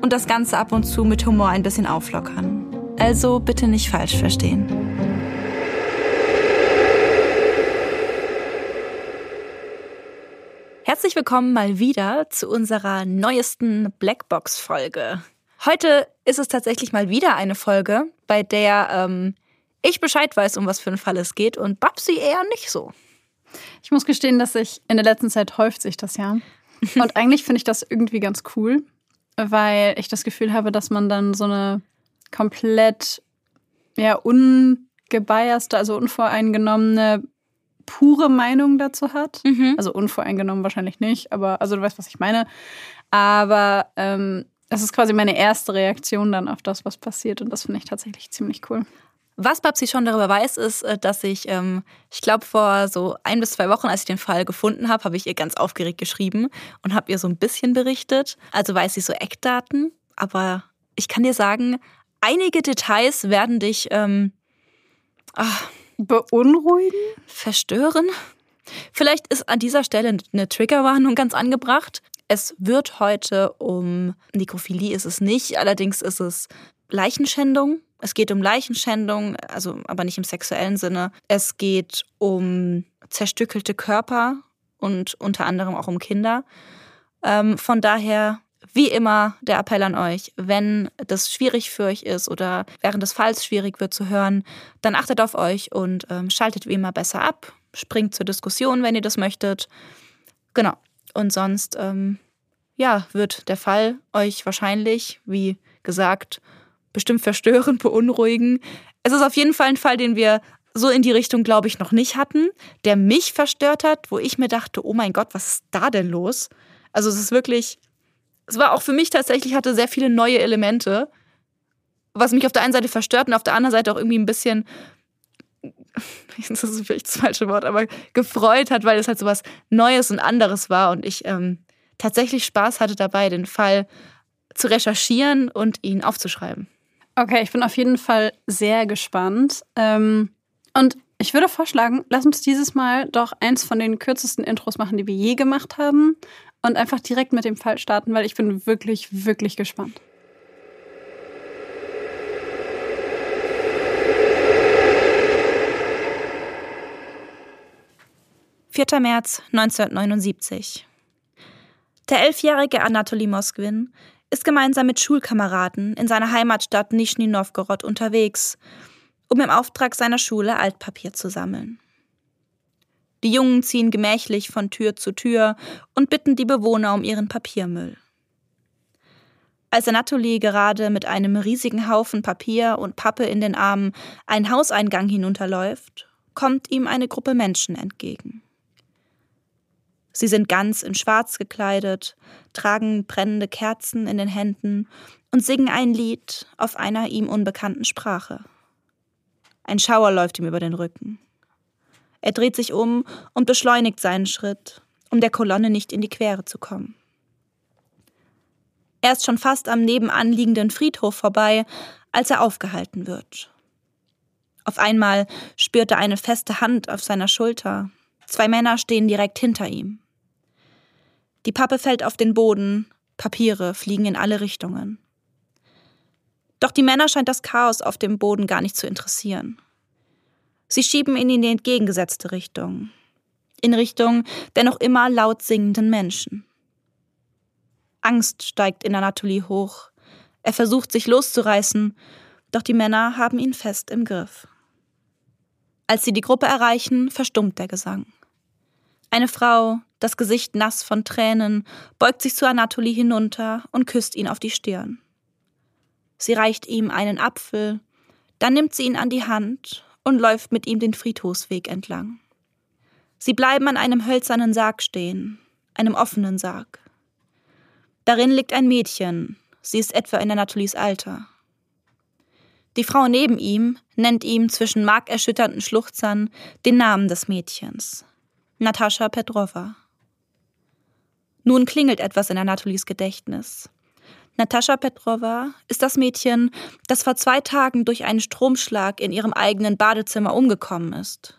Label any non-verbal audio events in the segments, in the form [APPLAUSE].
und das Ganze ab und zu mit Humor ein bisschen auflockern. Also bitte nicht falsch verstehen. Herzlich willkommen mal wieder zu unserer neuesten Blackbox-Folge. Heute ist es tatsächlich mal wieder eine Folge, bei der ähm, ich Bescheid weiß, um was für einen Fall es geht und Babsi eher nicht so. Ich muss gestehen, dass ich in der letzten Zeit häuft sich das ja. [LAUGHS] Und eigentlich finde ich das irgendwie ganz cool, weil ich das Gefühl habe, dass man dann so eine komplett ja ungebiaste, also unvoreingenommene pure Meinung dazu hat. Mhm. Also unvoreingenommen wahrscheinlich nicht, aber also du weißt, was ich meine. Aber ähm, es ist quasi meine erste Reaktion dann auf das, was passiert und das finde ich tatsächlich ziemlich cool. Was Babsi schon darüber weiß, ist, äh, dass ich, ähm, ich glaube, vor so ein bis zwei Wochen, als ich den Fall gefunden habe, habe ich ihr ganz aufgeregt geschrieben und habe ihr so ein bisschen berichtet. Also weiß sie so Eckdaten, aber ich kann dir sagen, einige Details werden dich ähm, ach, beunruhigen, verstören. Vielleicht ist an dieser Stelle eine Triggerwarnung ganz angebracht. Es wird heute um Nekrophilie ist es nicht, allerdings ist es Leichenschändung. Es geht um Leichenschändung, also aber nicht im sexuellen Sinne. Es geht um zerstückelte Körper und unter anderem auch um Kinder. Ähm, von daher, wie immer, der Appell an euch, wenn das schwierig für euch ist oder während des Falls schwierig wird zu hören, dann achtet auf euch und ähm, schaltet wie immer besser ab. Springt zur Diskussion, wenn ihr das möchtet. Genau. Und sonst, ähm, ja, wird der Fall euch wahrscheinlich, wie gesagt, bestimmt verstören, beunruhigen. Es ist auf jeden Fall ein Fall, den wir so in die Richtung, glaube ich, noch nicht hatten, der mich verstört hat, wo ich mir dachte, oh mein Gott, was ist da denn los? Also es ist wirklich, es war auch für mich tatsächlich, hatte sehr viele neue Elemente, was mich auf der einen Seite verstört und auf der anderen Seite auch irgendwie ein bisschen, [LAUGHS] das ist vielleicht das falsche Wort, aber gefreut hat, weil es halt so was Neues und anderes war und ich ähm, tatsächlich Spaß hatte dabei, den Fall zu recherchieren und ihn aufzuschreiben. Okay, ich bin auf jeden Fall sehr gespannt. Ähm, und ich würde vorschlagen, lass uns dieses Mal doch eins von den kürzesten Intros machen, die wir je gemacht haben. Und einfach direkt mit dem Fall starten, weil ich bin wirklich, wirklich gespannt. Vierter März 1979. Der elfjährige Anatoly Moskwin ist gemeinsam mit Schulkameraden in seiner Heimatstadt Nischni Novgorod unterwegs, um im Auftrag seiner Schule Altpapier zu sammeln. Die Jungen ziehen gemächlich von Tür zu Tür und bitten die Bewohner um ihren Papiermüll. Als Anatoly gerade mit einem riesigen Haufen Papier und Pappe in den Armen einen Hauseingang hinunterläuft, kommt ihm eine Gruppe Menschen entgegen. Sie sind ganz in Schwarz gekleidet, tragen brennende Kerzen in den Händen und singen ein Lied auf einer ihm unbekannten Sprache. Ein Schauer läuft ihm über den Rücken. Er dreht sich um und beschleunigt seinen Schritt, um der Kolonne nicht in die Quere zu kommen. Er ist schon fast am nebenan liegenden Friedhof vorbei, als er aufgehalten wird. Auf einmal spürt er eine feste Hand auf seiner Schulter. Zwei Männer stehen direkt hinter ihm. Die Pappe fällt auf den Boden, Papiere fliegen in alle Richtungen. Doch die Männer scheint das Chaos auf dem Boden gar nicht zu interessieren. Sie schieben ihn in die entgegengesetzte Richtung, in Richtung der noch immer laut singenden Menschen. Angst steigt in Anatoly hoch. Er versucht sich loszureißen, doch die Männer haben ihn fest im Griff. Als sie die Gruppe erreichen, verstummt der Gesang. Eine Frau, das Gesicht nass von Tränen, beugt sich zu Anatoli hinunter und küsst ihn auf die Stirn. Sie reicht ihm einen Apfel, dann nimmt sie ihn an die Hand und läuft mit ihm den Friedhofsweg entlang. Sie bleiben an einem hölzernen Sarg stehen, einem offenen Sarg. Darin liegt ein Mädchen, sie ist etwa in Anatolis Alter. Die Frau neben ihm nennt ihm zwischen markerschütternden Schluchzern den Namen des Mädchens. Natascha Petrova. Nun klingelt etwas in Anatolis Gedächtnis. Natascha Petrova ist das Mädchen, das vor zwei Tagen durch einen Stromschlag in ihrem eigenen Badezimmer umgekommen ist.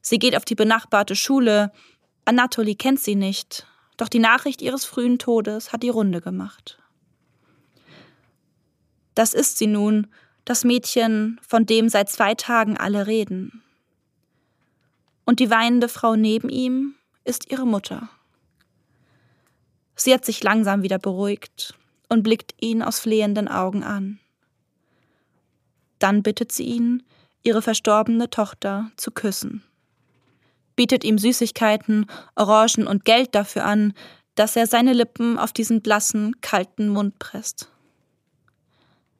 Sie geht auf die benachbarte Schule. Anatoli kennt sie nicht, doch die Nachricht ihres frühen Todes hat die Runde gemacht. Das ist sie nun, das Mädchen, von dem seit zwei Tagen alle reden. Und die weinende Frau neben ihm ist ihre Mutter. Sie hat sich langsam wieder beruhigt und blickt ihn aus flehenden Augen an. Dann bittet sie ihn, ihre verstorbene Tochter zu küssen, bietet ihm Süßigkeiten, Orangen und Geld dafür an, dass er seine Lippen auf diesen blassen, kalten Mund presst.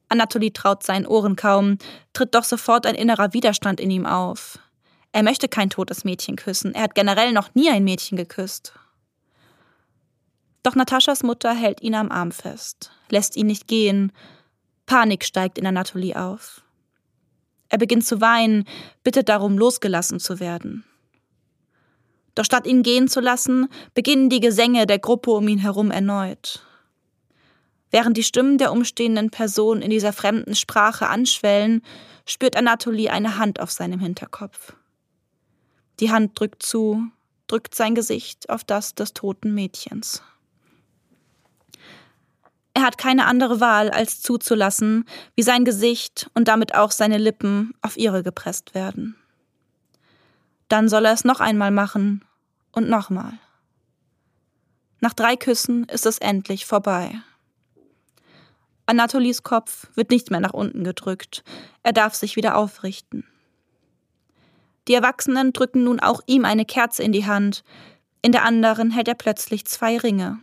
Anatoly traut seinen Ohren kaum, tritt doch sofort ein innerer Widerstand in ihm auf. Er möchte kein totes Mädchen küssen, er hat generell noch nie ein Mädchen geküsst. Doch Nataschas Mutter hält ihn am Arm fest, lässt ihn nicht gehen. Panik steigt in Anatoly auf. Er beginnt zu weinen, bittet darum, losgelassen zu werden. Doch statt ihn gehen zu lassen, beginnen die Gesänge der Gruppe um ihn herum erneut. Während die Stimmen der umstehenden Person in dieser fremden Sprache anschwellen, spürt Anatoly eine Hand auf seinem Hinterkopf. Die Hand drückt zu, drückt sein Gesicht auf das des toten Mädchens. Er hat keine andere Wahl, als zuzulassen, wie sein Gesicht und damit auch seine Lippen auf ihre gepresst werden. Dann soll er es noch einmal machen und nochmal. Nach drei Küssen ist es endlich vorbei. Anatolis Kopf wird nicht mehr nach unten gedrückt. Er darf sich wieder aufrichten. Die Erwachsenen drücken nun auch ihm eine Kerze in die Hand. In der anderen hält er plötzlich zwei Ringe.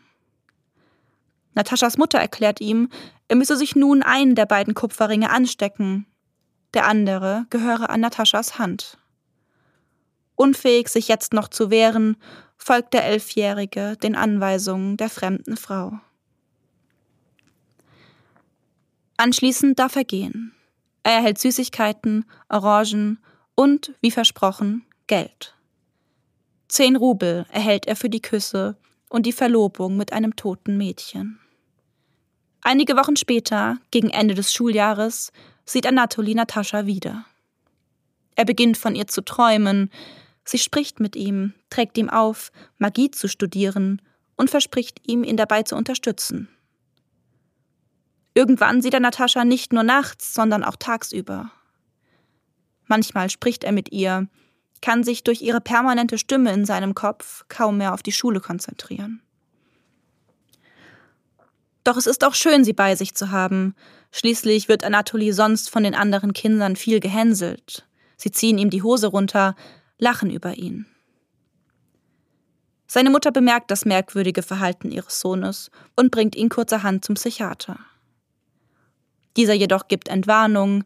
Nataschas Mutter erklärt ihm, er müsse sich nun einen der beiden Kupferringe anstecken. Der andere gehöre an Nataschas Hand. Unfähig, sich jetzt noch zu wehren, folgt der Elfjährige den Anweisungen der fremden Frau. Anschließend darf er gehen. Er erhält Süßigkeiten, Orangen und, wie versprochen, Geld. Zehn Rubel erhält er für die Küsse und die Verlobung mit einem toten Mädchen. Einige Wochen später, gegen Ende des Schuljahres, sieht Anatoli Natascha wieder. Er beginnt von ihr zu träumen, sie spricht mit ihm, trägt ihm auf, Magie zu studieren und verspricht ihm, ihn dabei zu unterstützen. Irgendwann sieht er Natascha nicht nur nachts, sondern auch tagsüber. Manchmal spricht er mit ihr, kann sich durch ihre permanente Stimme in seinem Kopf kaum mehr auf die Schule konzentrieren. Doch es ist auch schön, sie bei sich zu haben. Schließlich wird Anatoly sonst von den anderen Kindern viel gehänselt. Sie ziehen ihm die Hose runter, lachen über ihn. Seine Mutter bemerkt das merkwürdige Verhalten ihres Sohnes und bringt ihn kurzerhand zum Psychiater. Dieser jedoch gibt Entwarnung.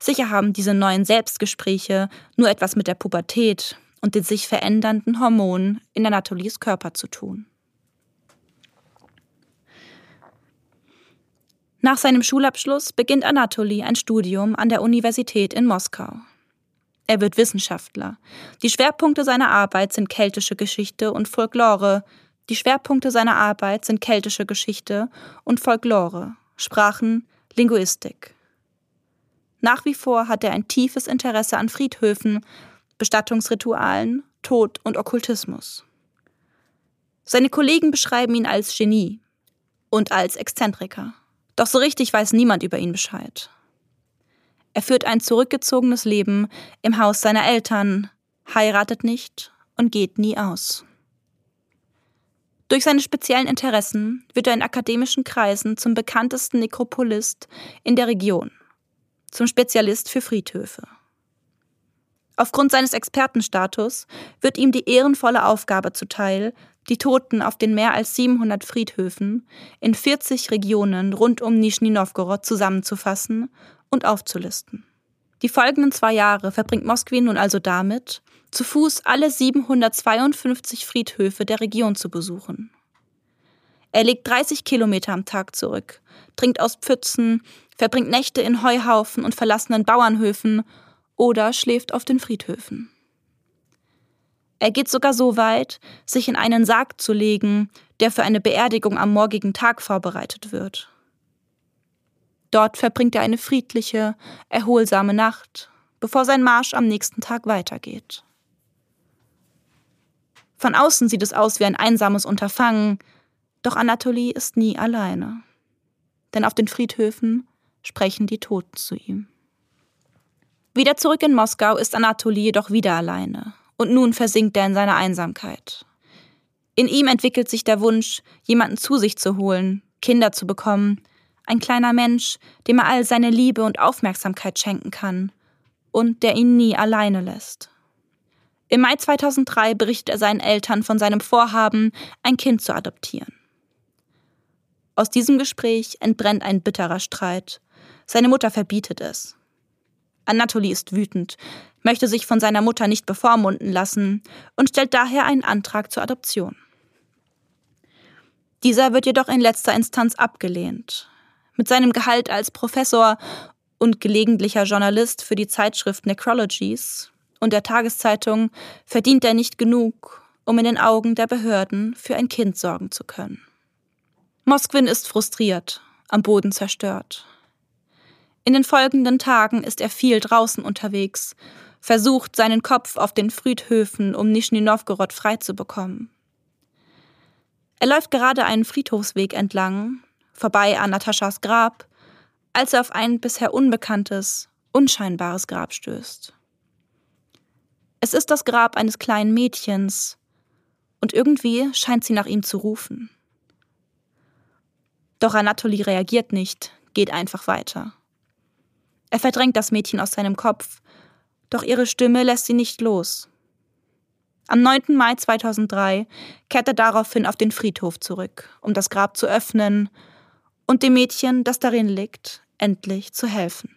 Sicher haben diese neuen Selbstgespräche nur etwas mit der Pubertät und den sich verändernden Hormonen in Anatolies Körper zu tun. Nach seinem Schulabschluss beginnt Anatoly ein Studium an der Universität in Moskau. Er wird Wissenschaftler. Die Schwerpunkte seiner Arbeit sind keltische Geschichte und Folklore. Die Schwerpunkte seiner Arbeit sind keltische Geschichte und Folklore, Sprachen, Linguistik. Nach wie vor hat er ein tiefes Interesse an Friedhöfen, Bestattungsritualen, Tod und Okkultismus. Seine Kollegen beschreiben ihn als Genie und als Exzentriker. Doch so richtig weiß niemand über ihn Bescheid. Er führt ein zurückgezogenes Leben im Haus seiner Eltern, heiratet nicht und geht nie aus. Durch seine speziellen Interessen wird er in akademischen Kreisen zum bekanntesten Nekropolist in der Region. Zum Spezialist für Friedhöfe. Aufgrund seines Expertenstatus wird ihm die ehrenvolle Aufgabe zuteil, die Toten auf den mehr als 700 Friedhöfen in 40 Regionen rund um Nischni Novgorod zusammenzufassen und aufzulisten. Die folgenden zwei Jahre verbringt Moskwin nun also damit, zu Fuß alle 752 Friedhöfe der Region zu besuchen. Er legt 30 Kilometer am Tag zurück, trinkt aus Pfützen, verbringt Nächte in Heuhaufen und verlassenen Bauernhöfen oder schläft auf den Friedhöfen. Er geht sogar so weit, sich in einen Sarg zu legen, der für eine Beerdigung am morgigen Tag vorbereitet wird. Dort verbringt er eine friedliche, erholsame Nacht, bevor sein Marsch am nächsten Tag weitergeht. Von außen sieht es aus wie ein einsames Unterfangen, doch Anatoly ist nie alleine. Denn auf den Friedhöfen sprechen die Toten zu ihm. Wieder zurück in Moskau ist Anatoly jedoch wieder alleine und nun versinkt er in seiner Einsamkeit. In ihm entwickelt sich der Wunsch, jemanden zu sich zu holen, Kinder zu bekommen, ein kleiner Mensch, dem er all seine Liebe und Aufmerksamkeit schenken kann und der ihn nie alleine lässt. Im Mai 2003 berichtet er seinen Eltern von seinem Vorhaben, ein Kind zu adoptieren. Aus diesem Gespräch entbrennt ein bitterer Streit. Seine Mutter verbietet es. Anatoly ist wütend, möchte sich von seiner Mutter nicht bevormunden lassen und stellt daher einen Antrag zur Adoption. Dieser wird jedoch in letzter Instanz abgelehnt. Mit seinem Gehalt als Professor und gelegentlicher Journalist für die Zeitschrift Necrologies und der Tageszeitung verdient er nicht genug, um in den Augen der Behörden für ein Kind sorgen zu können. Moskwin ist frustriert, am Boden zerstört. In den folgenden Tagen ist er viel draußen unterwegs, versucht seinen Kopf auf den Friedhöfen um Nischni Novgorod frei zu bekommen. Er läuft gerade einen Friedhofsweg entlang, vorbei an Nataschas Grab, als er auf ein bisher unbekanntes, unscheinbares Grab stößt. Es ist das Grab eines kleinen Mädchens, und irgendwie scheint sie nach ihm zu rufen. Doch Anatoly reagiert nicht, geht einfach weiter. Er verdrängt das Mädchen aus seinem Kopf, doch ihre Stimme lässt sie nicht los. Am 9. Mai 2003 kehrt er daraufhin auf den Friedhof zurück, um das Grab zu öffnen und dem Mädchen, das darin liegt, endlich zu helfen.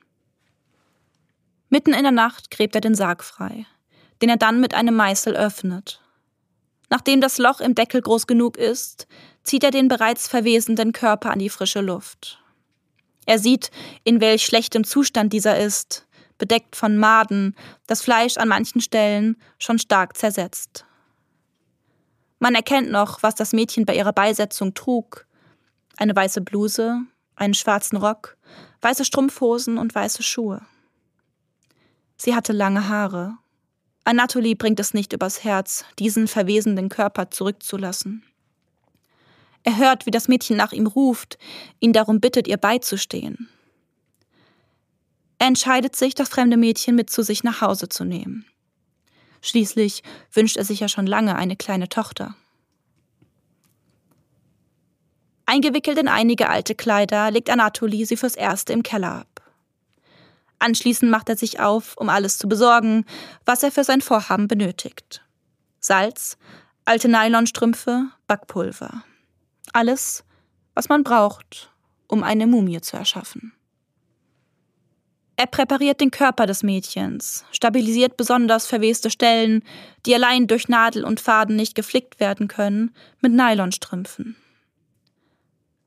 Mitten in der Nacht gräbt er den Sarg frei den er dann mit einem Meißel öffnet. Nachdem das Loch im Deckel groß genug ist, zieht er den bereits verwesenden Körper an die frische Luft. Er sieht, in welch schlechtem Zustand dieser ist, bedeckt von Maden, das Fleisch an manchen Stellen schon stark zersetzt. Man erkennt noch, was das Mädchen bei ihrer Beisetzung trug. Eine weiße Bluse, einen schwarzen Rock, weiße Strumpfhosen und weiße Schuhe. Sie hatte lange Haare Anatoly bringt es nicht übers Herz, diesen verwesenden Körper zurückzulassen. Er hört, wie das Mädchen nach ihm ruft, ihn darum bittet, ihr beizustehen. Er entscheidet sich, das fremde Mädchen mit zu sich nach Hause zu nehmen. Schließlich wünscht er sich ja schon lange eine kleine Tochter. Eingewickelt in einige alte Kleider legt Anatoly sie fürs Erste im Keller ab. Anschließend macht er sich auf, um alles zu besorgen, was er für sein Vorhaben benötigt. Salz, alte Nylonstrümpfe, Backpulver. Alles, was man braucht, um eine Mumie zu erschaffen. Er präpariert den Körper des Mädchens, stabilisiert besonders verweste Stellen, die allein durch Nadel und Faden nicht geflickt werden können, mit Nylonstrümpfen.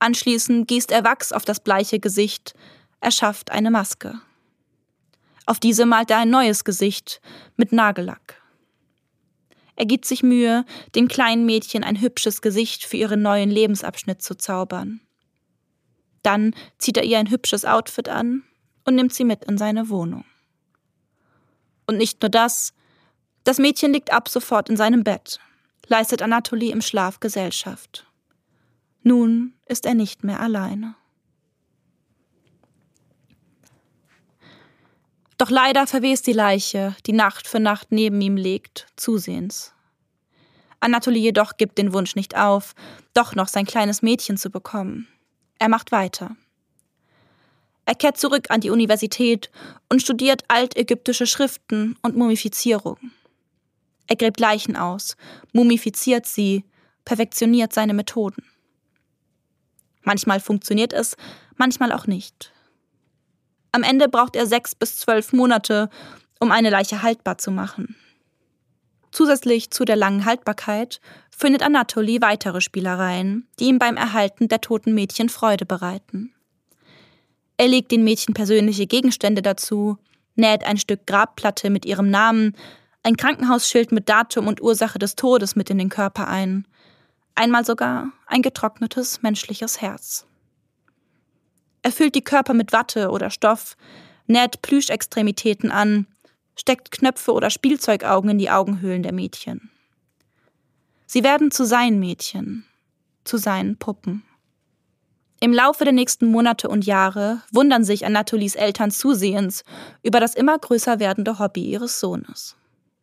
Anschließend gießt er Wachs auf das bleiche Gesicht, erschafft eine Maske. Auf diese malt er ein neues Gesicht mit Nagellack. Er gibt sich Mühe, dem kleinen Mädchen ein hübsches Gesicht für ihren neuen Lebensabschnitt zu zaubern. Dann zieht er ihr ein hübsches Outfit an und nimmt sie mit in seine Wohnung. Und nicht nur das, das Mädchen liegt ab sofort in seinem Bett, leistet Anatoly im Schlaf Gesellschaft. Nun ist er nicht mehr alleine. Doch leider verwest die Leiche, die Nacht für Nacht neben ihm liegt, zusehends. Anatoly jedoch gibt den Wunsch nicht auf, doch noch sein kleines Mädchen zu bekommen. Er macht weiter. Er kehrt zurück an die Universität und studiert altägyptische Schriften und Mumifizierung. Er gräbt Leichen aus, mumifiziert sie, perfektioniert seine Methoden. Manchmal funktioniert es, manchmal auch nicht. Am Ende braucht er sechs bis zwölf Monate, um eine Leiche haltbar zu machen. Zusätzlich zu der langen Haltbarkeit findet Anatoly weitere Spielereien, die ihm beim Erhalten der toten Mädchen Freude bereiten. Er legt den Mädchen persönliche Gegenstände dazu, näht ein Stück Grabplatte mit ihrem Namen, ein Krankenhausschild mit Datum und Ursache des Todes mit in den Körper ein, einmal sogar ein getrocknetes menschliches Herz. Er füllt die Körper mit Watte oder Stoff, näht Plüschextremitäten an, steckt Knöpfe oder Spielzeugaugen in die Augenhöhlen der Mädchen. Sie werden zu seinen Mädchen, zu seinen Puppen. Im Laufe der nächsten Monate und Jahre wundern sich Anatolies Eltern zusehends über das immer größer werdende Hobby ihres Sohnes.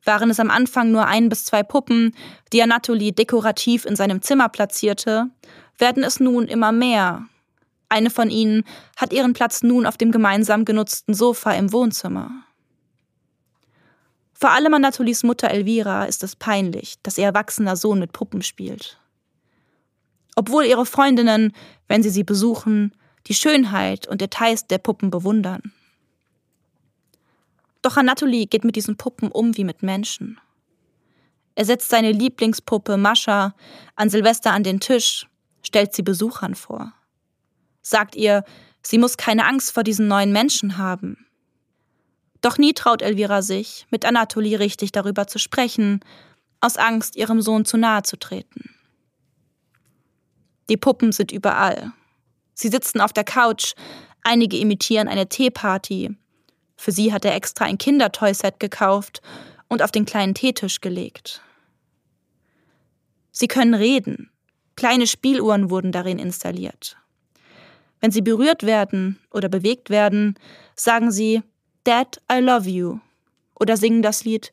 Waren es am Anfang nur ein bis zwei Puppen, die Anatoly dekorativ in seinem Zimmer platzierte, werden es nun immer mehr. Eine von ihnen hat ihren Platz nun auf dem gemeinsam genutzten Sofa im Wohnzimmer. Vor allem Anatolies Mutter Elvira ist es peinlich, dass ihr erwachsener Sohn mit Puppen spielt. Obwohl ihre Freundinnen, wenn sie sie besuchen, die Schönheit und Details der Puppen bewundern. Doch Anatoly geht mit diesen Puppen um wie mit Menschen. Er setzt seine Lieblingspuppe Mascha an Silvester an den Tisch, stellt sie Besuchern vor. Sagt ihr, sie muss keine Angst vor diesen neuen Menschen haben. Doch nie traut Elvira sich, mit Anatoly richtig darüber zu sprechen, aus Angst, ihrem Sohn zu nahe zu treten. Die Puppen sind überall. Sie sitzen auf der Couch, einige imitieren eine Teeparty. Für sie hat er extra ein Kindertoyset gekauft und auf den kleinen Teetisch gelegt. Sie können reden. Kleine Spieluhren wurden darin installiert. Wenn sie berührt werden oder bewegt werden, sagen sie Dad, I Love You oder singen das Lied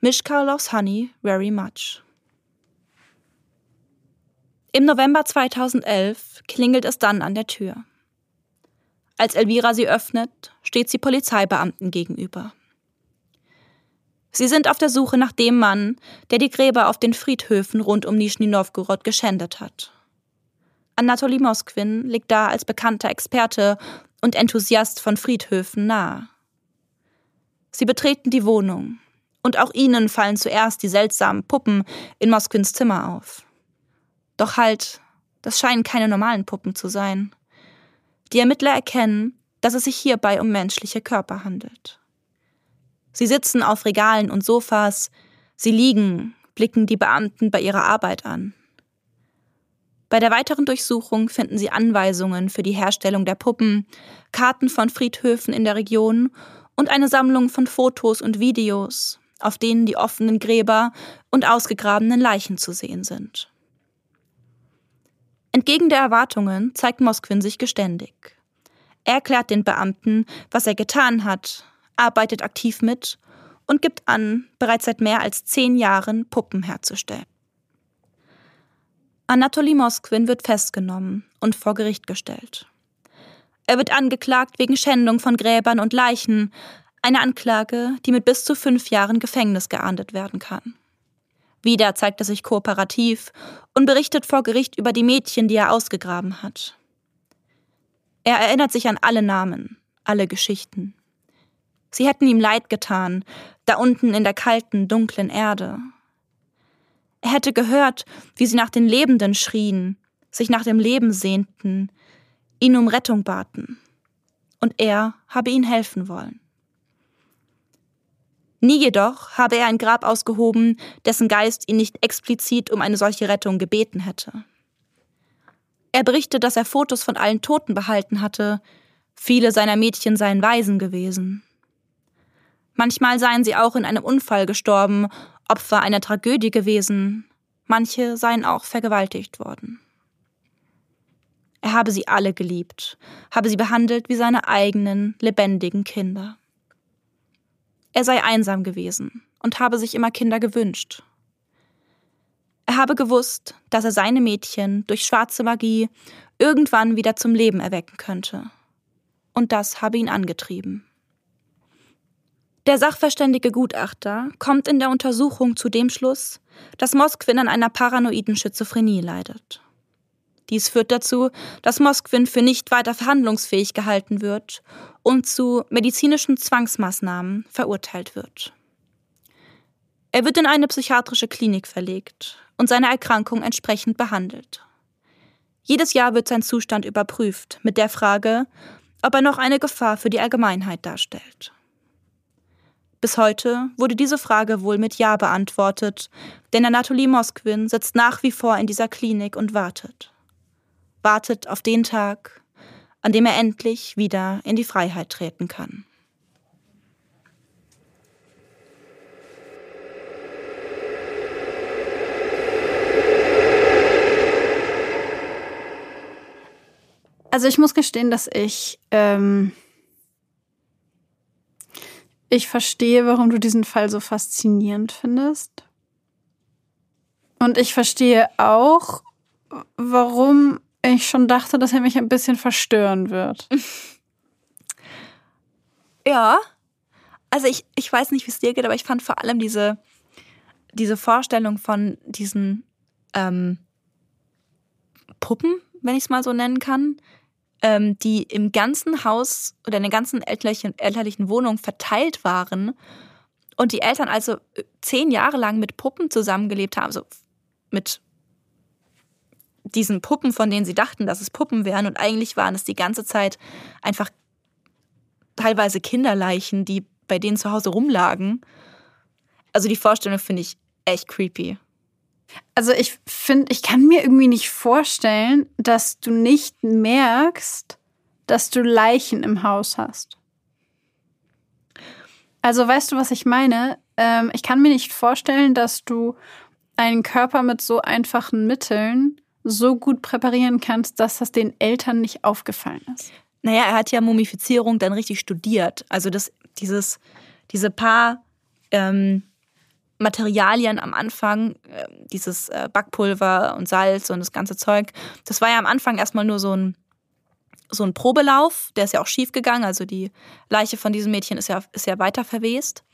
Mishka loves Honey very much. Im November 2011 klingelt es dann an der Tür. Als Elvira sie öffnet, steht sie Polizeibeamten gegenüber. Sie sind auf der Suche nach dem Mann, der die Gräber auf den Friedhöfen rund um Nischni Novgorod geschändet hat. Anatoly Mosquin liegt da als bekannter Experte und Enthusiast von Friedhöfen nahe. Sie betreten die Wohnung. Und auch ihnen fallen zuerst die seltsamen Puppen in Mosquins Zimmer auf. Doch halt, das scheinen keine normalen Puppen zu sein. Die Ermittler erkennen, dass es sich hierbei um menschliche Körper handelt. Sie sitzen auf Regalen und Sofas, sie liegen, blicken die Beamten bei ihrer Arbeit an. Bei der weiteren Durchsuchung finden sie Anweisungen für die Herstellung der Puppen, Karten von Friedhöfen in der Region und eine Sammlung von Fotos und Videos, auf denen die offenen Gräber und ausgegrabenen Leichen zu sehen sind. Entgegen der Erwartungen zeigt Mosquin sich geständig. Er erklärt den Beamten, was er getan hat, arbeitet aktiv mit und gibt an, bereits seit mehr als zehn Jahren Puppen herzustellen. Anatoly Mosquin wird festgenommen und vor Gericht gestellt. Er wird angeklagt wegen Schändung von Gräbern und Leichen, eine Anklage, die mit bis zu fünf Jahren Gefängnis geahndet werden kann. Wieder zeigt er sich kooperativ und berichtet vor Gericht über die Mädchen, die er ausgegraben hat. Er erinnert sich an alle Namen, alle Geschichten. Sie hätten ihm leid getan, da unten in der kalten, dunklen Erde. Er hätte gehört, wie sie nach den Lebenden schrien, sich nach dem Leben sehnten, ihn um Rettung baten. Und er habe ihnen helfen wollen. Nie jedoch habe er ein Grab ausgehoben, dessen Geist ihn nicht explizit um eine solche Rettung gebeten hätte. Er berichtet, dass er Fotos von allen Toten behalten hatte, viele seiner Mädchen seien Waisen gewesen. Manchmal seien sie auch in einem Unfall gestorben, Opfer einer Tragödie gewesen, manche seien auch vergewaltigt worden. Er habe sie alle geliebt, habe sie behandelt wie seine eigenen, lebendigen Kinder. Er sei einsam gewesen und habe sich immer Kinder gewünscht. Er habe gewusst, dass er seine Mädchen durch schwarze Magie irgendwann wieder zum Leben erwecken könnte. und das habe ihn angetrieben. Der sachverständige Gutachter kommt in der Untersuchung zu dem Schluss, dass Moskwin an einer paranoiden Schizophrenie leidet. Dies führt dazu, dass Moskwin für nicht weiter verhandlungsfähig gehalten wird und zu medizinischen Zwangsmaßnahmen verurteilt wird. Er wird in eine psychiatrische Klinik verlegt und seine Erkrankung entsprechend behandelt. Jedes Jahr wird sein Zustand überprüft mit der Frage, ob er noch eine Gefahr für die Allgemeinheit darstellt. Bis heute wurde diese Frage wohl mit Ja beantwortet, denn Anatoly Moskwin sitzt nach wie vor in dieser Klinik und wartet. Wartet auf den Tag, an dem er endlich wieder in die Freiheit treten kann. Also ich muss gestehen, dass ich ähm, ich verstehe, warum du diesen Fall so faszinierend findest. Und ich verstehe auch, warum ich schon dachte, dass er mich ein bisschen verstören wird. [LAUGHS] Ja. Also ich, ich weiß nicht, wie es dir geht, aber ich fand vor allem diese, diese Vorstellung von diesen ähm, Puppen, wenn ich es mal so nennen kann, ähm, die im ganzen Haus oder in den ganzen elterlichen, elterlichen Wohnungen verteilt waren und die Eltern also äh, zehn Jahre lang mit Puppen zusammengelebt haben, also mit diesen Puppen, von denen sie dachten, dass es Puppen wären und eigentlich waren es die ganze Zeit einfach teilweise Kinderleichen, die bei denen zu Hause rumlagen. Also die Vorstellung finde ich echt creepy. Also ich finde, ich kann mir irgendwie nicht vorstellen, dass du nicht merkst, dass du Leichen im Haus hast. Also weißt du, was ich meine? Ähm, ich kann mir nicht vorstellen, dass du einen Körper mit so einfachen Mitteln so gut präparieren kannst, dass das den Eltern nicht aufgefallen ist. Naja, er hat ja Mumifizierung dann richtig studiert. Also das, dieses, diese paar ähm, Materialien am Anfang, äh, dieses äh, Backpulver und Salz und das ganze Zeug, das war ja am Anfang erstmal nur so ein, so ein Probelauf, der ist ja auch schief gegangen. Also die Leiche von diesem Mädchen ist ja, ist ja weiter verwest.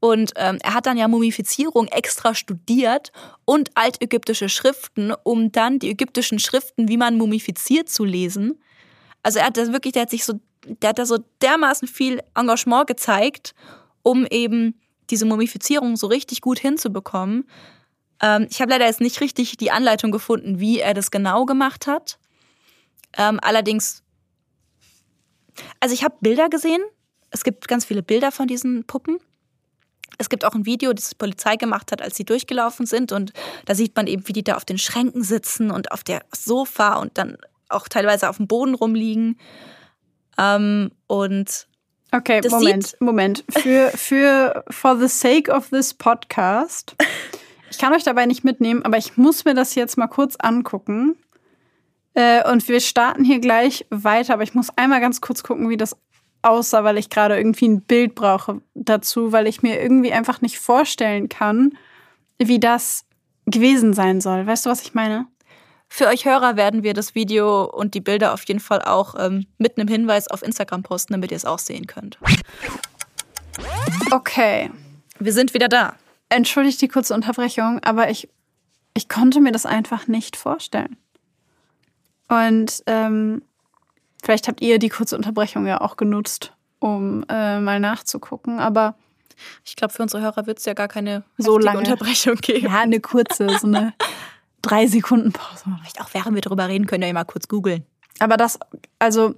Und ähm, er hat dann ja Mumifizierung extra studiert und altägyptische Schriften, um dann die ägyptischen Schriften, wie man mumifiziert, zu lesen. Also er hat das wirklich, der hat sich so, der hat da so dermaßen viel Engagement gezeigt, um eben diese Mumifizierung so richtig gut hinzubekommen. Ähm, ich habe leider jetzt nicht richtig die Anleitung gefunden, wie er das genau gemacht hat. Ähm, allerdings, also ich habe Bilder gesehen. Es gibt ganz viele Bilder von diesen Puppen. Es gibt auch ein Video, das die Polizei gemacht hat, als sie durchgelaufen sind. Und da sieht man eben, wie die da auf den Schränken sitzen und auf der Sofa und dann auch teilweise auf dem Boden rumliegen. Ähm, und Okay, das Moment, Moment. Für, [LAUGHS] für for the sake of this podcast. Ich kann euch dabei nicht mitnehmen, aber ich muss mir das jetzt mal kurz angucken. Äh, und wir starten hier gleich weiter, aber ich muss einmal ganz kurz gucken, wie das aussah, weil ich gerade irgendwie ein Bild brauche dazu, weil ich mir irgendwie einfach nicht vorstellen kann, wie das gewesen sein soll. Weißt du, was ich meine? Für euch Hörer werden wir das Video und die Bilder auf jeden Fall auch ähm, mit einem Hinweis auf Instagram posten, damit ihr es auch sehen könnt. Okay. Wir sind wieder da. Entschuldigt die kurze Unterbrechung, aber ich, ich konnte mir das einfach nicht vorstellen. Und ähm, vielleicht habt ihr die kurze Unterbrechung ja auch genutzt, um äh, mal nachzugucken, aber ich glaube, für unsere Hörer wird es ja gar keine so lange Unterbrechung geben. Ja, eine kurze, so eine [LAUGHS] drei Sekunden Pause. Vielleicht auch während wir drüber reden, könnt ihr ja mal kurz googeln. Aber das, also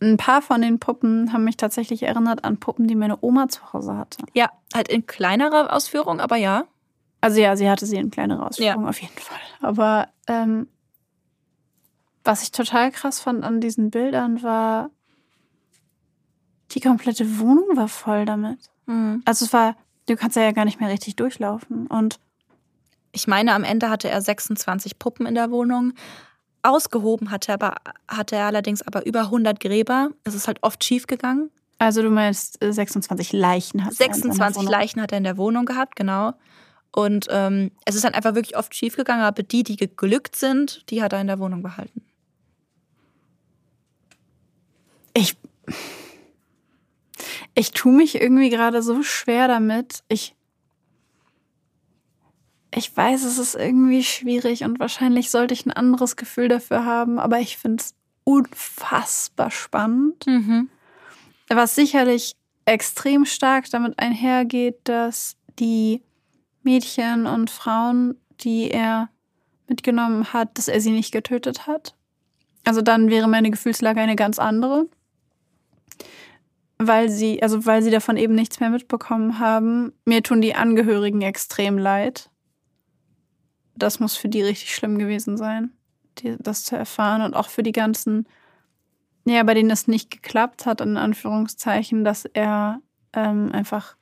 ein paar von den Puppen haben mich tatsächlich erinnert an Puppen, die meine Oma zu Hause hatte. Ja, halt in kleinerer Ausführung, aber ja. Also ja, sie hatte sie in kleinerer Ausführung ja. auf jeden Fall. Aber ähm, was ich total krass fand an diesen Bildern war, die komplette Wohnung war voll damit. Mhm. Also es war, du kannst ja gar nicht mehr richtig durchlaufen. Und ich meine, am Ende hatte er 26 Puppen in der Wohnung. Ausgehoben hatte er, aber, hatte er allerdings aber über 100 Gräber. Es ist halt oft schief gegangen. Also du meinst 26 äh, Leichen hat 26 er Leichen hat er in der Wohnung gehabt, genau. Und ähm, es ist halt einfach wirklich oft schief gegangen, aber die, die geglückt sind, die hat er in der Wohnung behalten. Ich tue mich irgendwie gerade so schwer damit. Ich. Ich weiß, es ist irgendwie schwierig und wahrscheinlich sollte ich ein anderes Gefühl dafür haben, aber ich finde es unfassbar spannend. Mhm. Was sicherlich extrem stark damit einhergeht, dass die Mädchen und Frauen, die er mitgenommen hat, dass er sie nicht getötet hat. Also dann wäre meine Gefühlslage eine ganz andere. Weil sie, also weil sie davon eben nichts mehr mitbekommen haben. Mir tun die Angehörigen extrem leid. Das muss für die richtig schlimm gewesen sein, die, das zu erfahren. Und auch für die ganzen, ja, bei denen es nicht geklappt hat, in Anführungszeichen, dass er ähm, einfach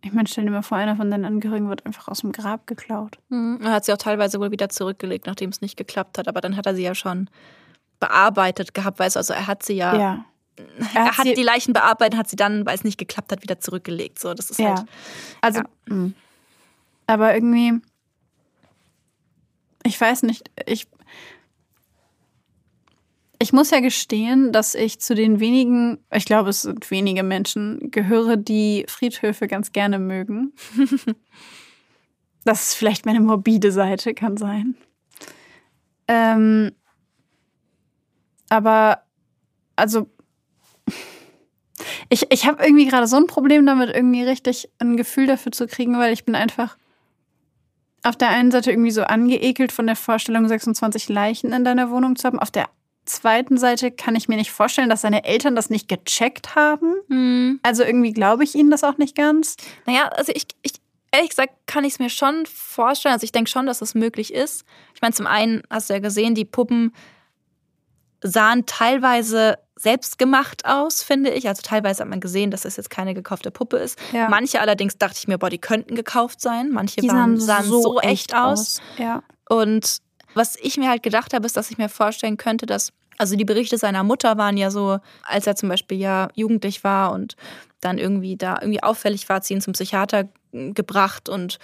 ich meine, stell dir mal vor, einer von deinen Angehörigen wird einfach aus dem Grab geklaut. Mhm. Er hat sie auch teilweise wohl wieder zurückgelegt, nachdem es nicht geklappt hat. Aber dann hat er sie ja schon bearbeitet gehabt, weißt du, also er hat sie ja. Ja. Er hat, die Leichen bearbeitet, hat sie dann, weil es nicht geklappt hat, wieder zurückgelegt. So, das ist ja. halt. Also, Ja. mh. aber irgendwie, ich weiß nicht, ich, ich muss ja gestehen, dass ich zu den wenigen, ich glaube, es sind wenige Menschen, gehöre, die Friedhöfe ganz gerne mögen. das ist vielleicht meine morbide Seite, kann sein. Ähm, aber, also, ich, ich habe irgendwie gerade so ein Problem damit, irgendwie richtig ein Gefühl dafür zu kriegen, weil ich bin einfach auf der einen Seite irgendwie so angeekelt von der Vorstellung, 26 Leichen in deiner Wohnung zu haben. Auf der zweiten Seite kann ich mir nicht vorstellen, dass seine Eltern das nicht gecheckt haben. Mhm. Also irgendwie glaube ich ihnen das auch nicht ganz. Naja, also ich, ich ehrlich gesagt kann ich es mir schon vorstellen. Also ich denke schon, dass es möglich ist. Ich meine, zum einen hast du ja gesehen, die Puppen sahen teilweise selbstgemacht aus, finde ich. Also teilweise hat man gesehen, dass das jetzt keine gekaufte Puppe ist. Ja. Manche allerdings dachte ich mir, boah, die könnten gekauft sein. Manche Die waren, sahen, sahen so, echt aus. Ja. Und was ich mir halt gedacht habe, ist, dass ich mir vorstellen könnte, dass, also die Berichte seiner Mutter waren ja so, als er zum Beispiel ja jugendlich war und dann irgendwie da irgendwie auffällig war, hat sie ihn zum Psychiater äh, gebracht und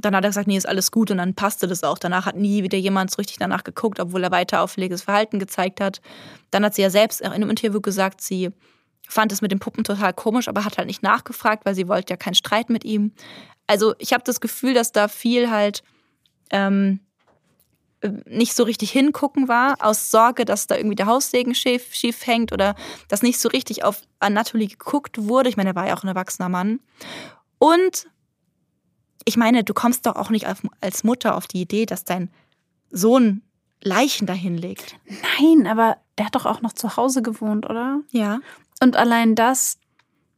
dann hat er gesagt, nee, ist alles gut und dann passte das auch. Danach hat nie wieder jemand so richtig danach geguckt, obwohl er weiter auffälliges Verhalten gezeigt hat. Dann hat sie ja selbst in einem Interview gesagt, sie fand es mit den Puppen total komisch, aber hat halt nicht nachgefragt, weil sie wollte ja keinen Streit mit ihm. Also ich habe das Gefühl, dass da viel halt ähm, nicht so richtig hingucken war, aus Sorge, dass da irgendwie der Haussegen schief, schief hängt oder dass nicht so richtig auf Anatoly geguckt wurde. Ich meine, er war ja auch ein erwachsener Mann. Und ich meine, du kommst doch auch nicht auf, als Mutter auf die Idee, dass dein Sohn Leichen dahin legt. Nein, aber der hat doch auch noch zu Hause gewohnt, oder? Ja. Und allein das,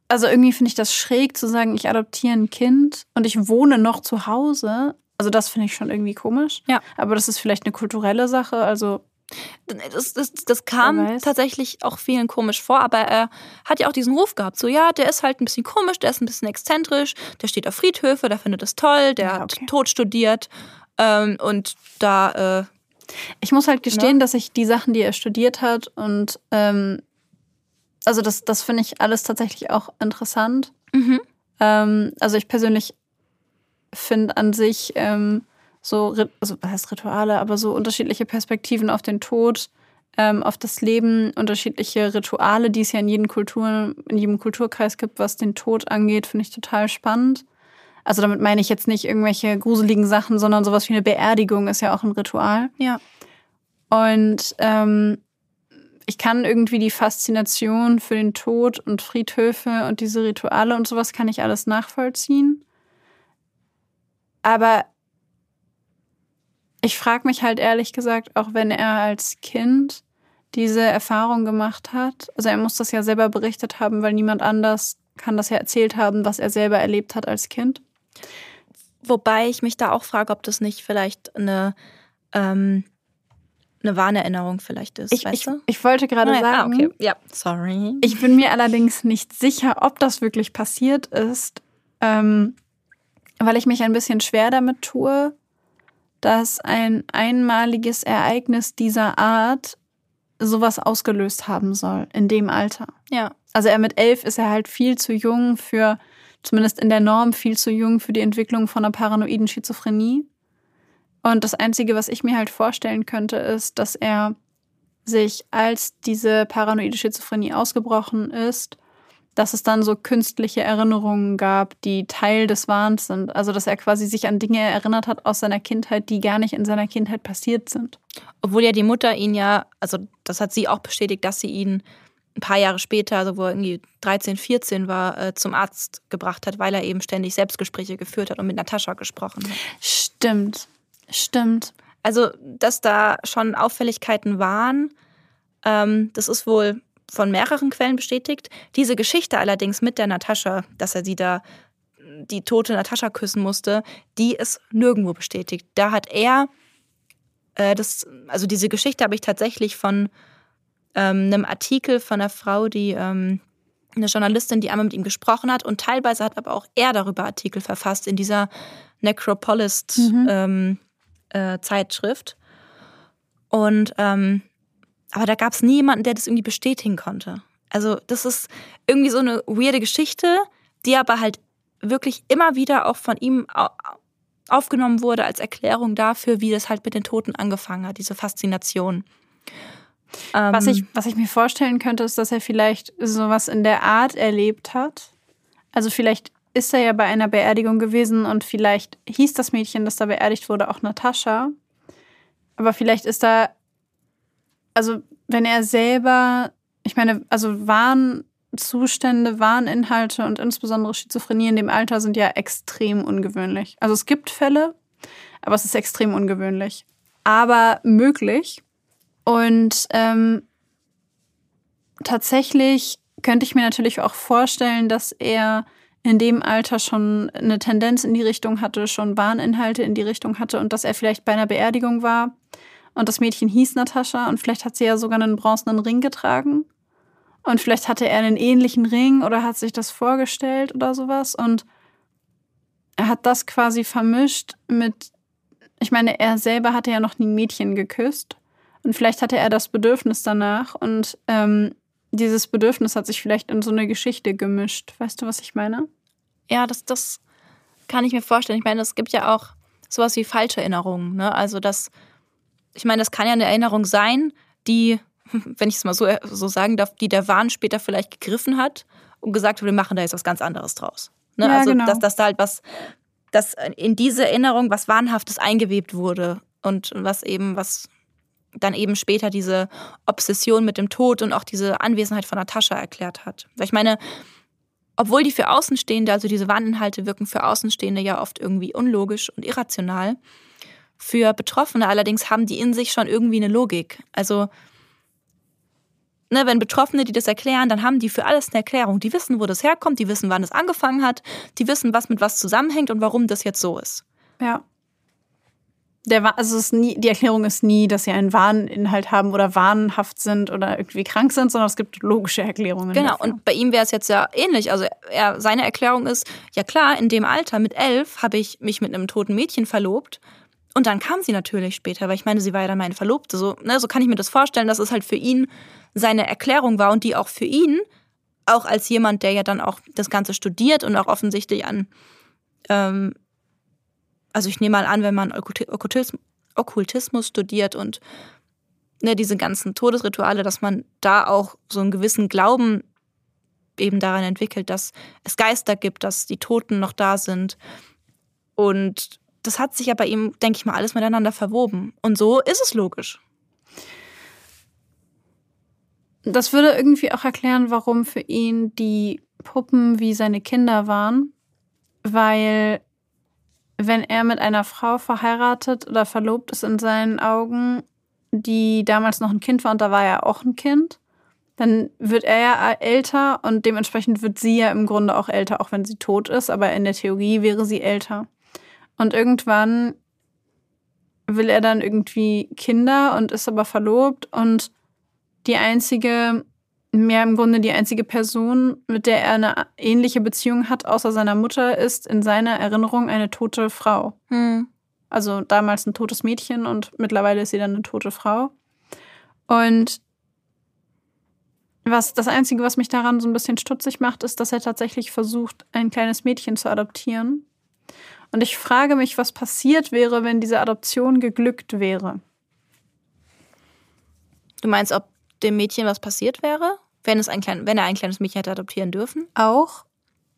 also irgendwie finde ich das schräg zu sagen, ich adoptiere ein Kind und ich wohne noch zu Hause. Also das finde ich schon irgendwie komisch. Ja. Aber das ist vielleicht eine kulturelle Sache. Also Das, das, das kam tatsächlich auch vielen komisch vor, aber er hat ja auch diesen Ruf gehabt, so ja, der ist halt ein bisschen komisch, der ist ein bisschen exzentrisch, der steht auf Friedhöfe, der findet das toll, der Ja, hat okay. Tod studiert ähm, und da, äh, ich muss halt gestehen, Ne? dass ich die Sachen, die er studiert hat und ähm, also das, das finde ich alles tatsächlich auch interessant. mhm. Ähm, also ich persönlich finde an sich ähm, so, also was heißt Rituale, aber so unterschiedliche Perspektiven auf den Tod, ähm, auf das Leben, unterschiedliche Rituale, die es ja in jedem Kultur, in jedem Kulturkreis gibt, was den Tod angeht, finde ich total spannend. Also damit meine ich jetzt nicht irgendwelche gruseligen Sachen, sondern sowas wie eine Beerdigung ist ja auch ein Ritual. ja. Und ähm, ich kann irgendwie die Faszination für den Tod und Friedhöfe und diese Rituale und sowas kann ich alles nachvollziehen. Aber ich frage mich halt ehrlich gesagt, auch wenn er als Kind diese Erfahrung gemacht hat, also er muss das ja selber berichtet haben, weil niemand anders kann das ja erzählt haben, was er selber erlebt hat als Kind. Wobei ich mich da auch frage, ob das nicht vielleicht eine, ähm, eine Warnerinnerung vielleicht ist, Ich, ich, ich wollte gerade Ah, sagen, okay. Ja, sorry. Ich bin mir allerdings nicht sicher, ob das wirklich passiert ist, ähm, weil ich mich ein bisschen schwer damit tue, dass ein einmaliges Ereignis dieser Art sowas ausgelöst haben soll in dem Alter. ja. Also er mit elf ist er halt viel zu jung für, zumindest in der Norm, viel zu jung für die Entwicklung von einer paranoiden Schizophrenie. Und das Einzige, was ich mir halt vorstellen könnte, ist, dass er sich, als diese paranoide Schizophrenie ausgebrochen ist, dass es dann so künstliche Erinnerungen gab, die Teil des Wahns sind. Also dass er quasi sich an Dinge erinnert hat aus seiner Kindheit, die gar nicht in seiner Kindheit passiert sind. Obwohl ja die Mutter ihn ja, also das hat sie auch bestätigt, dass sie ihn ein paar Jahre später, also wo er irgendwie 13, 14 war, äh, zum Arzt gebracht hat, weil er eben ständig Selbstgespräche geführt hat und mit Natascha gesprochen hat. Stimmt, stimmt. Also, dass da schon Auffälligkeiten waren, ähm, das ist wohl von mehreren Quellen bestätigt. Diese Geschichte allerdings mit der Natascha, dass er sie da die tote Natascha küssen musste, die ist nirgendwo bestätigt. Da hat er äh, das, also diese Geschichte habe ich tatsächlich von ähm, einem Artikel von einer Frau, die ähm, eine Journalistin, die einmal mit ihm gesprochen hat und teilweise hat aber auch er darüber Artikel verfasst in dieser Necropolist mhm. ähm, äh, Zeitschrift. Und ähm, aber da gab es niemanden, der das irgendwie bestätigen konnte. Also das ist irgendwie so eine weirde Geschichte, die aber halt wirklich immer wieder auch von ihm aufgenommen wurde als Erklärung dafür, wie das halt mit den Toten angefangen hat, diese Faszination. Was, ich, ähm, was ich mir vorstellen könnte, ist, dass er vielleicht sowas in der Art erlebt hat. Also vielleicht ist er ja bei einer Beerdigung gewesen und vielleicht hieß das Mädchen, das da beerdigt wurde, auch Natascha. Aber vielleicht ist da, also wenn er selber, ich meine, also Warnzustände, Warninhalte und insbesondere Schizophrenie in dem Alter sind ja extrem ungewöhnlich. Also es gibt Fälle, aber es ist extrem ungewöhnlich. Aber möglich. Und ähm, tatsächlich könnte ich mir natürlich auch vorstellen, dass er in dem Alter schon eine Tendenz in die Richtung hatte, schon Warninhalte in die Richtung hatte und dass er vielleicht bei einer Beerdigung war und das Mädchen hieß Natascha und vielleicht hat sie ja sogar einen bronzenen Ring getragen und vielleicht hatte er einen ähnlichen Ring oder hat sich das vorgestellt oder sowas und er hat das quasi vermischt mit, ich meine, er selber hatte ja noch nie ein Mädchen geküsst und vielleicht hatte er das Bedürfnis danach und ähm, dieses Bedürfnis hat sich vielleicht in so eine Geschichte gemischt. Weißt du, was ich meine? Ja, das, das kann ich mir vorstellen. Ich meine, es gibt ja auch sowas wie falsche Erinnerungen. Ne? Also das, ich meine, das kann ja eine Erinnerung sein, die, [LAUGHS] wenn ich es mal so, so sagen darf, die der Wahn später vielleicht gegriffen hat und gesagt hat, wir machen da jetzt was ganz anderes draus. Ne? Ja, also genau. dass, dass da halt was, dass in diese Erinnerung was Wahnhaftes eingewebt wurde und was eben was dann eben später diese Obsession mit dem Tod und auch diese Anwesenheit von Natascha erklärt hat. Weil ich meine, obwohl die für Außenstehende, also diese Warninhalte wirken für Außenstehende ja oft irgendwie unlogisch und irrational, für Betroffene allerdings haben die in sich schon irgendwie eine Logik. Also, ne, wenn Betroffene, die das erklären, dann haben die für alles eine Erklärung. Die wissen, wo das herkommt, die wissen, wann es angefangen hat, die wissen, was mit was zusammenhängt und warum das jetzt so ist. Ja. Der, also nie, die Erklärung ist nie, dass sie einen Warninhalt haben oder wahnhaft sind oder irgendwie krank sind, sondern es gibt logische Erklärungen. Genau, dafür. und bei ihm wäre es jetzt ja ähnlich. Also er, seine Erklärung ist, ja klar, in dem Alter mit elf habe ich mich mit einem toten Mädchen verlobt. Und dann kam sie natürlich später, weil ich meine, sie war ja dann meine Verlobte. So, ne, so kann ich mir das vorstellen, dass es halt für ihn seine Erklärung war und die auch für ihn, auch als jemand, der ja dann auch das Ganze studiert und auch offensichtlich an ähm, also ich nehme mal an, wenn man Okkultismus, Okkultismus studiert und ne, diese ganzen Todesrituale, dass man da auch so einen gewissen Glauben eben daran entwickelt, dass es Geister gibt, dass die Toten noch da sind. Und das hat sich ja bei ihm, denke ich mal, alles miteinander verwoben. Und so ist es logisch. Das würde irgendwie auch erklären, warum für ihn die Puppen wie seine Kinder waren, weil wenn er mit einer Frau verheiratet oder verlobt ist in seinen Augen, die damals noch ein Kind war und da war er auch ein Kind, dann wird er ja älter und dementsprechend wird sie ja im Grunde auch älter, auch wenn sie tot ist, aber in der Theorie wäre sie älter. Und irgendwann will er dann irgendwie Kinder und ist aber verlobt und die einzige mehr im Grunde die einzige Person, mit der er eine ähnliche Beziehung hat, außer seiner Mutter, ist in seiner Erinnerung eine tote Frau. Hm. Also damals ein totes Mädchen und mittlerweile ist sie dann eine tote Frau. Und was das Einzige, was mich daran so ein bisschen stutzig macht, ist, dass er tatsächlich versucht, ein kleines Mädchen zu adoptieren. Und ich frage mich, was passiert wäre, wenn diese Adoption geglückt wäre. Du meinst, ob dem Mädchen was passiert wäre? Wenn, es ein klein, wenn er ein kleines Mädchen hätte adoptieren dürfen? Auch.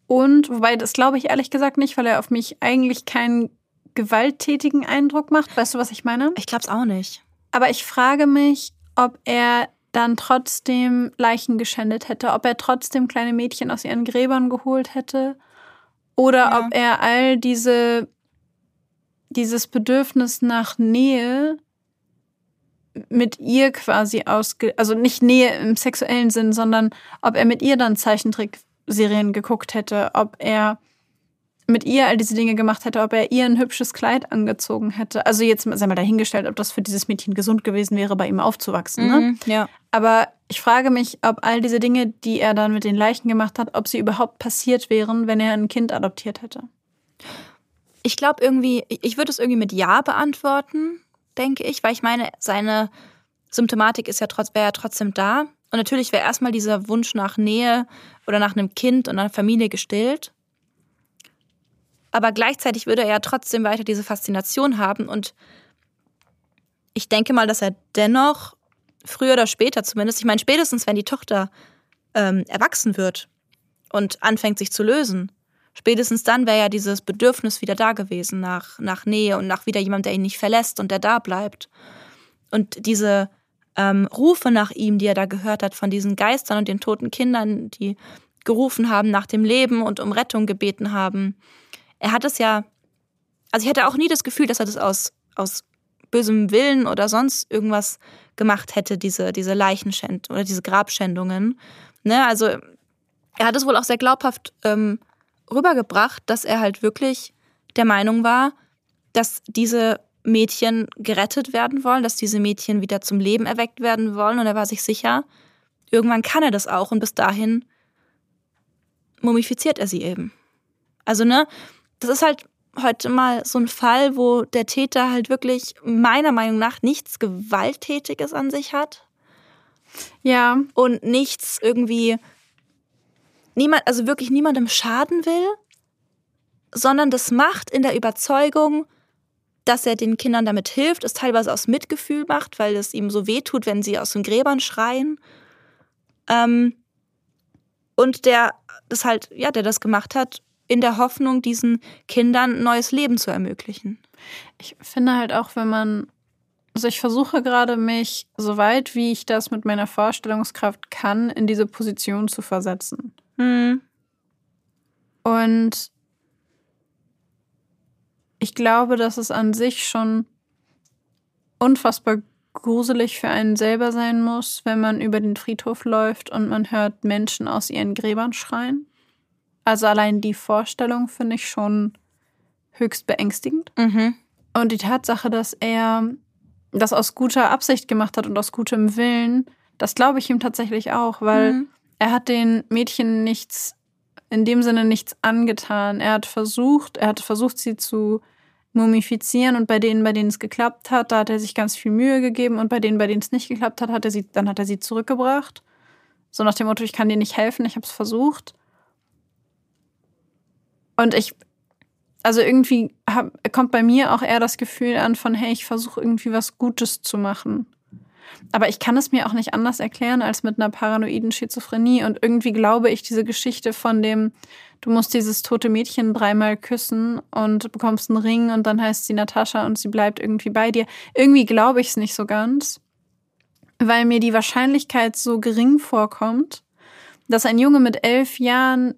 Und, wobei das glaube ich ehrlich gesagt nicht, weil er auf mich eigentlich keinen gewalttätigen Eindruck macht. Weißt du, was ich meine? Ich glaube es auch nicht. Aber ich frage mich, ob er dann trotzdem Leichen geschändet hätte, ob er trotzdem kleine Mädchen aus ihren Gräbern geholt hätte oder Ja. ob er all diese dieses Bedürfnis nach Nähe mit ihr quasi ausge also nicht Nähe im sexuellen Sinn, sondern ob er mit ihr dann Zeichentrickserien geguckt hätte, ob er mit ihr all diese Dinge gemacht hätte, ob er ihr ein hübsches Kleid angezogen hätte. Also jetzt sei mal dahingestellt, ob das für dieses Mädchen gesund gewesen wäre, bei ihm aufzuwachsen. Ne? Mhm, ja. Aber ich frage mich, ob all diese Dinge, die er dann mit den Leichen gemacht hat, ob sie überhaupt passiert wären, wenn er ein Kind adoptiert hätte. Ich glaube irgendwie, ich würde es irgendwie mit Ja beantworten, denke ich, weil ich meine, seine Symptomatik ist ja trotz, wäre ja trotzdem da. Und natürlich wäre erstmal dieser Wunsch nach Nähe oder nach einem Kind und einer Familie gestillt. Aber gleichzeitig würde er ja trotzdem weiter diese Faszination haben. Und ich denke mal, dass er dennoch, früher oder später zumindest, ich meine, spätestens wenn die Tochter ähm, erwachsen wird und anfängt sich zu lösen, spätestens dann wäre ja dieses Bedürfnis wieder da gewesen nach, nach Nähe und nach wieder jemand, der ihn nicht verlässt und der da bleibt. Und diese ähm, Rufe nach ihm, die er da gehört hat von diesen Geistern und den toten Kindern, die gerufen haben nach dem Leben und um Rettung gebeten haben. Er hat es ja, also ich hatte auch nie das Gefühl, dass er das aus, aus bösem Willen oder sonst irgendwas gemacht hätte, diese, diese Leichenschänd oder diese Grabschändungen. Ne, also er hat es wohl auch sehr glaubhaft ähm, rübergebracht, dass er halt wirklich der Meinung war, dass diese Mädchen gerettet werden wollen, dass diese Mädchen wieder zum Leben erweckt werden wollen. Und er war sich sicher, irgendwann kann er das auch. Und bis dahin mumifiziert er sie eben. Also, ne, das ist halt heute mal so ein Fall, wo der Täter halt wirklich meiner Meinung nach nichts Gewalttätiges an sich hat Ja, und nichts irgendwie niemand, also wirklich niemandem schaden will, sondern das macht in der Überzeugung, dass er den Kindern damit hilft, es teilweise aus Mitgefühl macht, weil es ihm so weh tut, wenn sie aus den Gräbern schreien. Ähm, und der das halt, ja, der das gemacht hat, in der Hoffnung, diesen Kindern ein neues Leben zu ermöglichen. ich finde halt auch, wenn man, also ich versuche gerade mich, so weit wie ich das mit meiner Vorstellungskraft kann, in diese Position zu versetzen. Hm. Und ich glaube, dass es an sich schon unfassbar gruselig für einen selber sein muss, wenn man über den Friedhof läuft und man hört Menschen aus ihren Gräbern schreien. Also allein die Vorstellung finde ich schon höchst beängstigend. Mhm. Und die Tatsache, dass er das aus guter Absicht gemacht hat und aus gutem Willen, das glaube ich ihm tatsächlich auch, weil Mhm. er hat den Mädchen nichts, in dem Sinne nichts angetan. Er hat versucht, er hat versucht, sie zu mumifizieren und bei denen, bei denen es geklappt hat, da hat er sich ganz viel Mühe gegeben und bei denen, bei denen es nicht geklappt hat, hat er sie, dann hat er sie zurückgebracht. So nach dem Motto, ich kann dir nicht helfen, ich habe es versucht. Und ich, also irgendwie hab, kommt bei mir auch eher das Gefühl an von, hey, ich versuche irgendwie was Gutes zu machen. Aber ich kann es mir auch nicht anders erklären als mit einer paranoiden Schizophrenie. Und irgendwie glaube ich diese Geschichte von dem, du musst dieses tote Mädchen dreimal küssen und bekommst einen Ring und dann heißt sie Natascha und sie bleibt irgendwie bei dir. Irgendwie glaube ich es nicht so ganz, weil mir die Wahrscheinlichkeit so gering vorkommt, dass ein Junge mit elf Jahren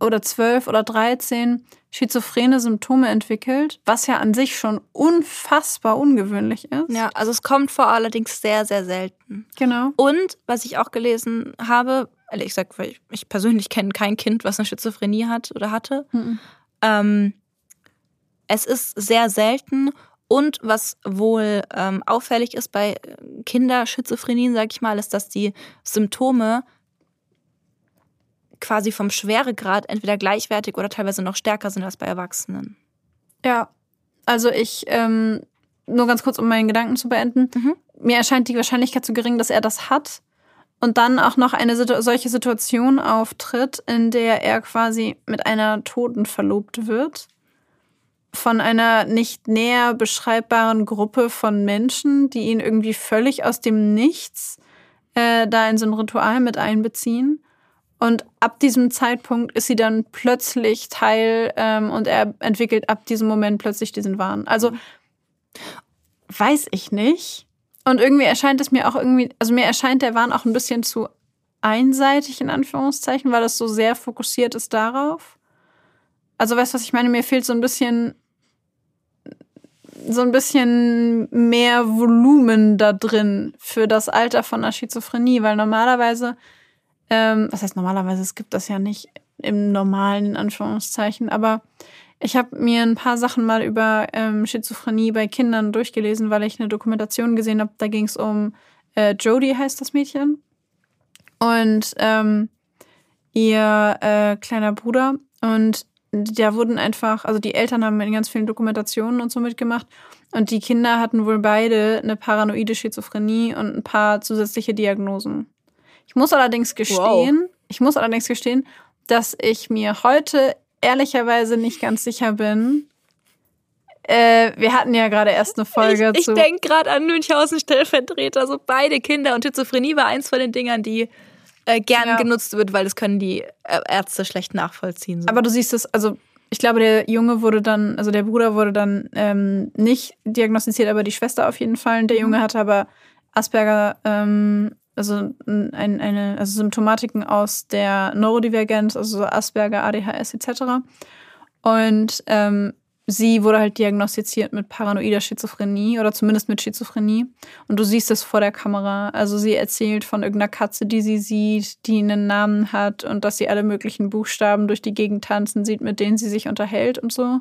oder zwölf oder dreizehn schizophrene Symptome entwickelt, was ja an sich schon unfassbar ungewöhnlich ist. Ja, also es kommt vor allerdings sehr, sehr selten. Genau. Und was ich auch gelesen habe, ehrlich gesagt, weil ich, ich persönlich kenne kein Kind, was eine Schizophrenie hat oder hatte. Mhm. Ähm, es ist sehr selten und was wohl ähm, auffällig ist bei Kinderschizophrenien, sag ich mal, ist, dass die Symptome quasi vom Schweregrad entweder gleichwertig oder teilweise noch stärker sind als bei Erwachsenen. Ja, also ich, ähm, nur ganz kurz, um meinen Gedanken zu beenden. Mhm. Mir erscheint die Wahrscheinlichkeit zu gering, dass er das hat. Und dann auch noch eine Situ solche Situation auftritt, in der er quasi mit einer Toten verlobt wird. Von einer nicht näher beschreibbaren Gruppe von Menschen, die ihn irgendwie völlig aus dem Nichts äh, da in so ein Ritual mit einbeziehen. Und ab diesem Zeitpunkt ist sie dann plötzlich Teil ähm, und er entwickelt ab diesem Moment plötzlich diesen Wahn. Also weiß ich nicht. Und irgendwie erscheint es mir auch irgendwie, also mir erscheint der Wahn auch ein bisschen zu einseitig in Anführungszeichen, weil es so sehr fokussiert ist darauf. Also weißt du, was ich meine? Mir fehlt so ein bisschen so ein bisschen mehr Volumen da drin für das Alter von der Schizophrenie, weil normalerweise, ähm, was heißt normalerweise, es gibt das ja nicht im normalen, in Anführungszeichen, aber ich habe mir ein paar Sachen mal über ähm, Schizophrenie bei Kindern durchgelesen, weil ich eine Dokumentation gesehen habe, da ging es um äh, Jodie heißt das Mädchen. Und ähm, ihr äh, kleiner Bruder. Und da wurden einfach, also die Eltern haben in ganz vielen Dokumentationen und so mitgemacht. Und die Kinder hatten wohl beide eine paranoide Schizophrenie und ein paar zusätzliche Diagnosen. Ich muss allerdings gestehen, wow. ich muss allerdings gestehen, dass ich mir heute ehrlicherweise nicht ganz sicher bin. Äh, wir hatten ja gerade erst eine Folge ich, zu. Ich denke gerade an Münchhausen Stellvertreter. So beide Kinder und Schizophrenie war eins von den Dingern, die äh, gern ja. genutzt wird, weil das können die äh, Ärzte schlecht nachvollziehen. So. Aber du siehst es, also ich glaube, der Junge wurde dann, also der Bruder wurde dann ähm, nicht diagnostiziert, aber die Schwester auf jeden Fall. Der mhm. Junge hatte aber Asperger, ähm, also ein, eine, also Symptomatiken aus der Neurodivergenz, also Asperger, ADHS etc. Und ähm, sie wurde halt diagnostiziert mit paranoider Schizophrenie oder zumindest mit Schizophrenie. Und du siehst es vor der Kamera. Also sie erzählt von irgendeiner Katze, die sie sieht, die einen Namen hat und dass sie alle möglichen Buchstaben durch die Gegend tanzen sieht, mit denen sie sich unterhält und so.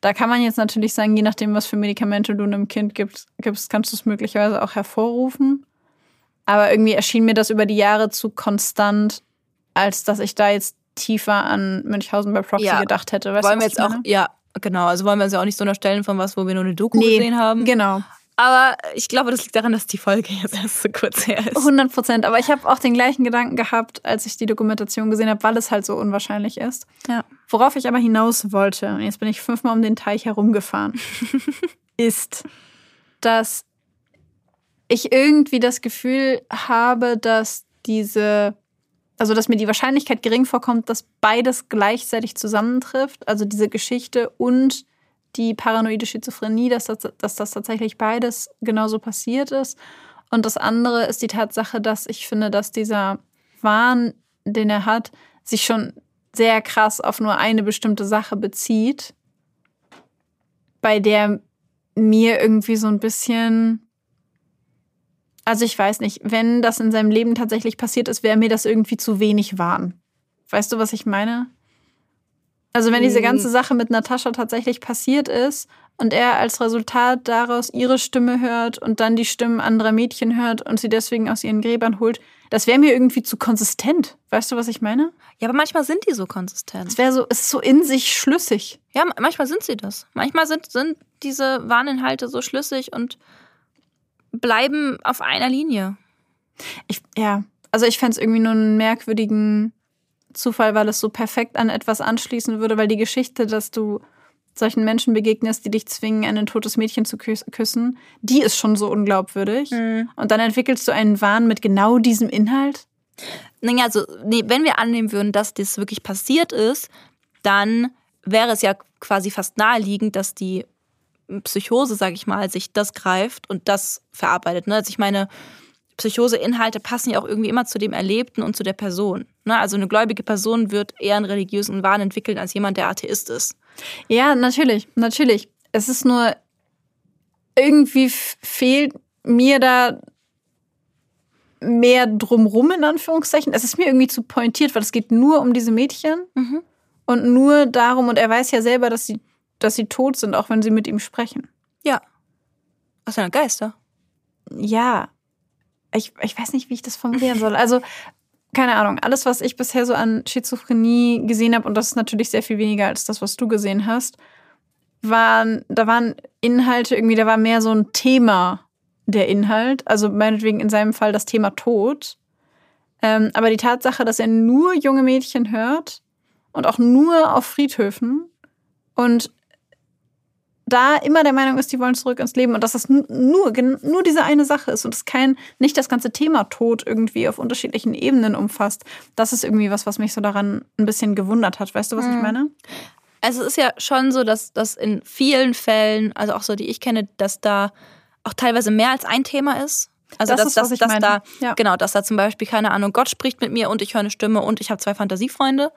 Da kann man jetzt natürlich sagen, je nachdem, was für Medikamente du einem Kind gibst, gibst kannst du es möglicherweise auch hervorrufen. Aber irgendwie erschien mir das über die Jahre zu konstant, als dass ich da jetzt tiefer an Münchhausen bei Proxy ja. gedacht hätte. Weißt Wollen wir jetzt auch, ja, Genau, also wollen wir uns ja auch nicht so unterstellen von was, wo wir nur eine Doku nee, gesehen haben. Genau. Aber ich glaube, das liegt daran, dass die Folge jetzt erst so kurz her ist. 100 Prozent. Aber ich habe auch den gleichen Gedanken gehabt, als ich die Dokumentation gesehen habe, weil es halt so unwahrscheinlich ist. Ja. Worauf ich aber hinaus wollte, und jetzt bin ich fünfmal um den Teich herumgefahren, [LAUGHS] ist, dass ich irgendwie das Gefühl habe, dass diese also dass mir die Wahrscheinlichkeit gering vorkommt, dass beides gleichzeitig zusammentrifft, also diese Geschichte und die paranoide Schizophrenie, dass das, dass das tatsächlich beides genauso passiert ist. Und das andere ist die Tatsache, dass ich finde, dass dieser Wahn, den er hat, sich schon sehr krass auf nur eine bestimmte Sache bezieht, bei der mir irgendwie so ein bisschen also ich weiß nicht, wenn das in seinem Leben tatsächlich passiert ist, wäre mir das irgendwie zu wenig Wahn. Weißt du, was ich meine? Also wenn diese ganze hm. Sache mit Natascha tatsächlich passiert ist und er als Resultat daraus ihre Stimme hört und dann die Stimmen anderer Mädchen hört und sie deswegen aus ihren Gräbern holt, das wäre mir irgendwie zu konsistent. Weißt du, was ich meine? Ja, aber manchmal sind die so konsistent. Es wäre so, es ist so in sich schlüssig. Ja, manchmal sind sie das. Manchmal sind, sind diese Warninhalte so schlüssig und bleiben auf einer Linie. Ich, ja, also ich fände es irgendwie nur einen merkwürdigen Zufall, weil es so perfekt an etwas anschließen würde, weil die Geschichte, dass du solchen Menschen begegnest, die dich zwingen, ein totes Mädchen zu küssen, die ist schon so unglaubwürdig. Mhm. Und dann entwickelst du einen Wahn mit genau diesem Inhalt. Naja, also, nee, wenn wir annehmen würden, dass das wirklich passiert ist, dann wäre es ja quasi fast naheliegend, dass die Psychose, sage ich mal, sich das greift und das verarbeitet. Ne? Also ich meine, Psychose-Inhalte passen ja auch irgendwie immer zu dem Erlebten und zu der Person. Ne? Also eine gläubige Person wird eher einen religiösen Wahn entwickeln als jemand, der Atheist ist. Ja, natürlich, natürlich. Es ist nur irgendwie fehlt mir da mehr drumrum in Anführungszeichen. Es ist mir irgendwie zu pointiert, weil es geht nur um diese Mädchen mhm. und nur darum und er weiß ja selber, dass sie dass sie tot sind, auch wenn sie mit ihm sprechen. Ja. Aus seiner Geister. Ja. Ich, ich weiß nicht, wie ich das formulieren soll. Also, keine Ahnung, alles, was ich bisher so an Schizophrenie gesehen habe, und das ist natürlich sehr viel weniger als das, was du gesehen hast, waren, da waren Inhalte irgendwie, da war mehr so ein Thema der Inhalt. Also meinetwegen in seinem Fall das Thema Tod. Ähm, aber die Tatsache, dass er nur junge Mädchen hört und auch nur auf Friedhöfen und da immer der Meinung ist, die wollen zurück ins Leben und dass das nur, nur diese eine Sache ist und es kein, nicht das ganze Thema Tod irgendwie auf unterschiedlichen Ebenen umfasst. Das ist irgendwie was, was mich so daran ein bisschen gewundert hat. Weißt du, was mhm. ich meine? Also es ist ja schon so, dass das in vielen Fällen, also auch so die ich kenne, dass da auch teilweise mehr als ein Thema ist. Also das dass, ist, dass, dass, dass da, ja. genau, dass da zum Beispiel, keine Ahnung, Gott spricht mit mir und ich höre eine Stimme und ich habe zwei Fantasiefreunde.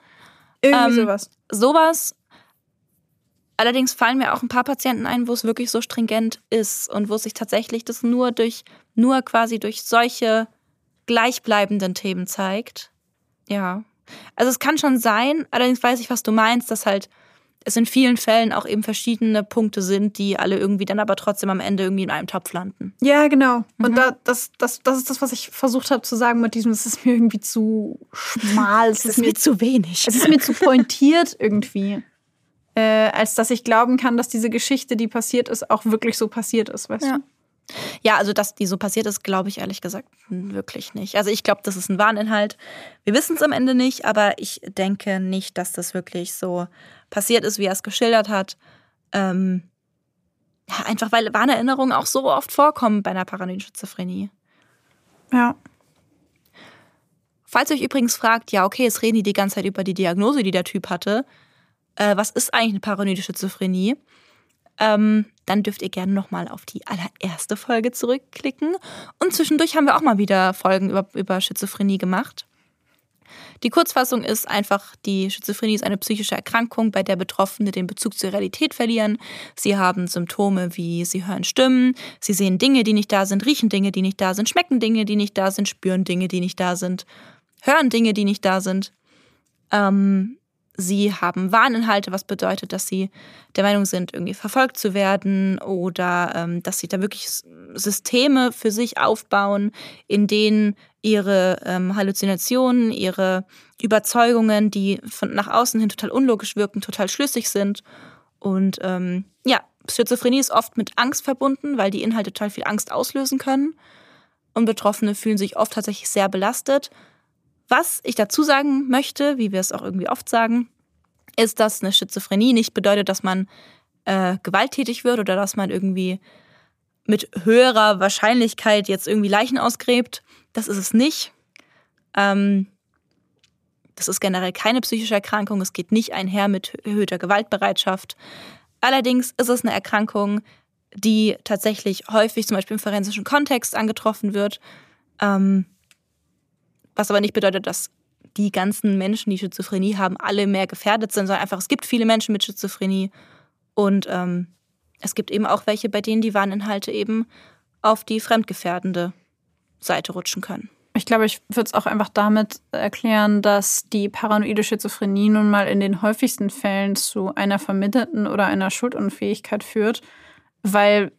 Irgendwie ähm, sowas. Sowas Allerdings fallen mir auch ein paar Patienten ein, wo es wirklich so stringent ist und wo sich tatsächlich das nur durch, nur quasi durch solche gleichbleibenden Themen zeigt. Ja. Also es kann schon sein, allerdings weiß ich, was du meinst, dass halt es in vielen Fällen auch eben verschiedene Punkte sind, die alle irgendwie dann aber trotzdem am Ende irgendwie in einem Topf landen. Ja, genau. Mhm. Und da, das, das, das ist das, was ich versucht habe zu sagen mit diesem, es ist mir irgendwie zu schmal. Es, ist, ist mir zu wenig. Es ist mir zu pointiert irgendwie äh, als dass ich glauben kann, dass diese Geschichte, die passiert ist, auch wirklich so passiert ist, weißt ja. du? Ja, also dass die so passiert ist, glaube ich ehrlich gesagt wirklich nicht. Also ich glaube, das ist ein Warninhalt. Wir wissen es am Ende nicht, aber ich denke nicht, dass das wirklich so passiert ist, wie er es geschildert hat. Ähm, ja, einfach weil Warnerinnerungen auch so oft vorkommen bei einer paranoiden Schizophrenie. Ja. Falls ihr euch übrigens fragt, ja, okay, jetzt reden die die ganze Zeit über die Diagnose, die der Typ hatte äh, was ist eigentlich eine paranoide Schizophrenie, ähm, dann dürft ihr gerne nochmal auf die allererste Folge zurückklicken. Und zwischendurch haben wir auch mal wieder Folgen über, über Schizophrenie gemacht. Die Kurzfassung ist einfach, die Schizophrenie ist eine psychische Erkrankung, bei der Betroffene den Bezug zur Realität verlieren. Sie haben Symptome wie sie hören Stimmen, sie sehen Dinge, die nicht da sind, riechen Dinge, die nicht da sind, schmecken Dinge, die nicht da sind, spüren Dinge, die nicht da sind, hören Dinge, die nicht da sind. Ähm, sie haben Warninhalte, was bedeutet, dass sie der Meinung sind, irgendwie verfolgt zu werden oder ähm, dass sie da wirklich Systeme für sich aufbauen, in denen ihre ähm, Halluzinationen, ihre Überzeugungen, die von nach außen hin total unlogisch wirken, total schlüssig sind. Und ähm, ja, Schizophrenie ist oft mit Angst verbunden, weil die Inhalte total viel Angst auslösen können. Und Betroffene fühlen sich oft tatsächlich sehr belastet was ich dazu sagen möchte, wie wir es auch irgendwie oft sagen, ist, dass eine Schizophrenie nicht bedeutet, dass man äh, gewalttätig wird oder dass man irgendwie mit höherer Wahrscheinlichkeit jetzt irgendwie Leichen ausgräbt. Das ist es nicht. Ähm, das ist generell keine psychische Erkrankung. Es geht nicht einher mit erhöhter Gewaltbereitschaft. Allerdings ist es eine Erkrankung, die tatsächlich häufig zum Beispiel im forensischen Kontext angetroffen wird. Ähm, was aber nicht bedeutet, dass die ganzen Menschen, die Schizophrenie haben, alle mehr gefährdet sind, sondern einfach, es gibt viele Menschen mit Schizophrenie und ähm, es gibt eben auch welche, bei denen die Warninhalte eben auf die fremdgefährdende Seite rutschen können. Ich glaube, ich würde es auch einfach damit erklären, dass die paranoide Schizophrenie nun mal in den häufigsten Fällen zu einer vermittelten oder einer Schuldunfähigkeit führt, weil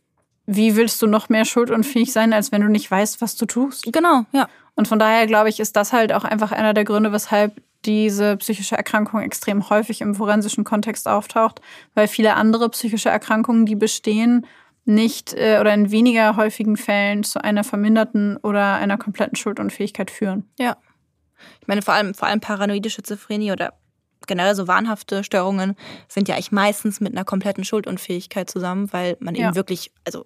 wie willst du noch mehr schuldunfähig sein, als wenn du nicht weißt, was du tust? Genau, ja. Und von daher glaube ich, ist das halt auch einfach einer der Gründe, weshalb diese psychische Erkrankung extrem häufig im forensischen Kontext auftaucht, weil viele andere psychische Erkrankungen, die bestehen, nicht äh, oder in weniger häufigen Fällen zu einer verminderten oder einer kompletten Schuldunfähigkeit führen. Ja. Ich meine, vor allem, vor allem paranoide Schizophrenie oder generell so wahnhafte Störungen sind ja eigentlich meistens mit einer kompletten Schuldunfähigkeit zusammen, weil man ja. eben wirklich, also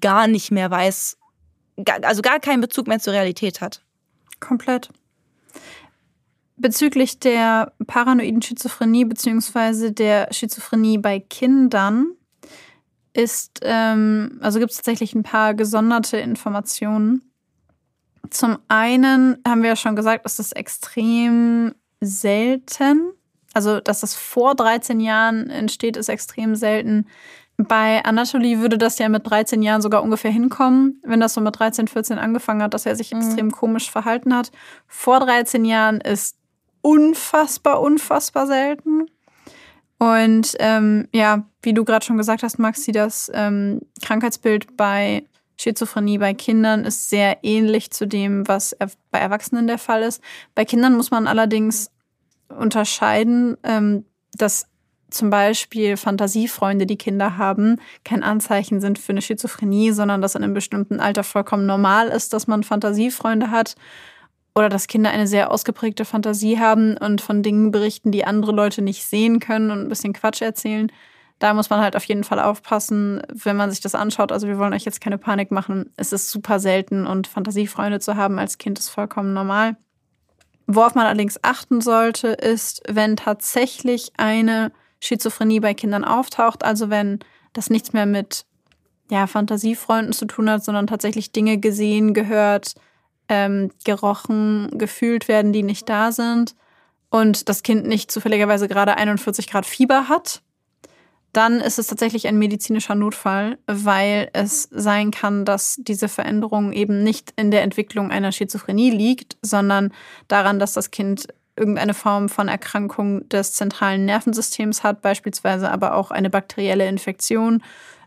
gar nicht mehr weiß, also gar keinen Bezug mehr zur Realität hat. Komplett. Bezüglich der paranoiden Schizophrenie bzw. der Schizophrenie bei Kindern ist, ähm, also gibt es tatsächlich ein paar gesonderte Informationen. Zum einen haben wir ja schon gesagt, ist das extrem selten. Also, dass das vor 13 Jahren entsteht, ist extrem selten. Bei Anatoly würde das ja mit 13 Jahren sogar ungefähr hinkommen, wenn das so mit 13, 14 angefangen hat, dass er sich mhm. extrem komisch verhalten hat. Vor 13 Jahren ist unfassbar, unfassbar selten. Und ähm, ja, wie du gerade schon gesagt hast, Maxi, das ähm, Krankheitsbild bei Schizophrenie bei Kindern ist sehr ähnlich zu dem, was bei Erwachsenen der Fall ist. Bei Kindern muss man allerdings unterscheiden, ähm, dass zum Beispiel Fantasiefreunde, die Kinder haben, kein Anzeichen sind für eine Schizophrenie, sondern dass in einem bestimmten Alter vollkommen normal ist, dass man Fantasiefreunde hat oder dass Kinder eine sehr ausgeprägte Fantasie haben und von Dingen berichten, die andere Leute nicht sehen können und ein bisschen Quatsch erzählen. Da muss man halt auf jeden Fall aufpassen, wenn man sich das anschaut. Also wir wollen euch jetzt keine Panik machen. Es ist super selten und Fantasiefreunde zu haben als Kind ist vollkommen normal. Worauf man allerdings achten sollte, ist, wenn tatsächlich eine Schizophrenie bei Kindern auftaucht, also wenn das nichts mehr mit ja, Fantasiefreunden zu tun hat, sondern tatsächlich Dinge gesehen, gehört, ähm, gerochen, gefühlt werden, die nicht da sind und das Kind nicht zufälligerweise gerade 41 Grad Fieber hat, dann ist es tatsächlich ein medizinischer Notfall, weil es sein kann, dass diese Veränderung eben nicht in der Entwicklung einer Schizophrenie liegt, sondern daran, dass das Kind irgendeine Form von Erkrankung des zentralen Nervensystems hat, beispielsweise aber auch eine bakterielle Infektion,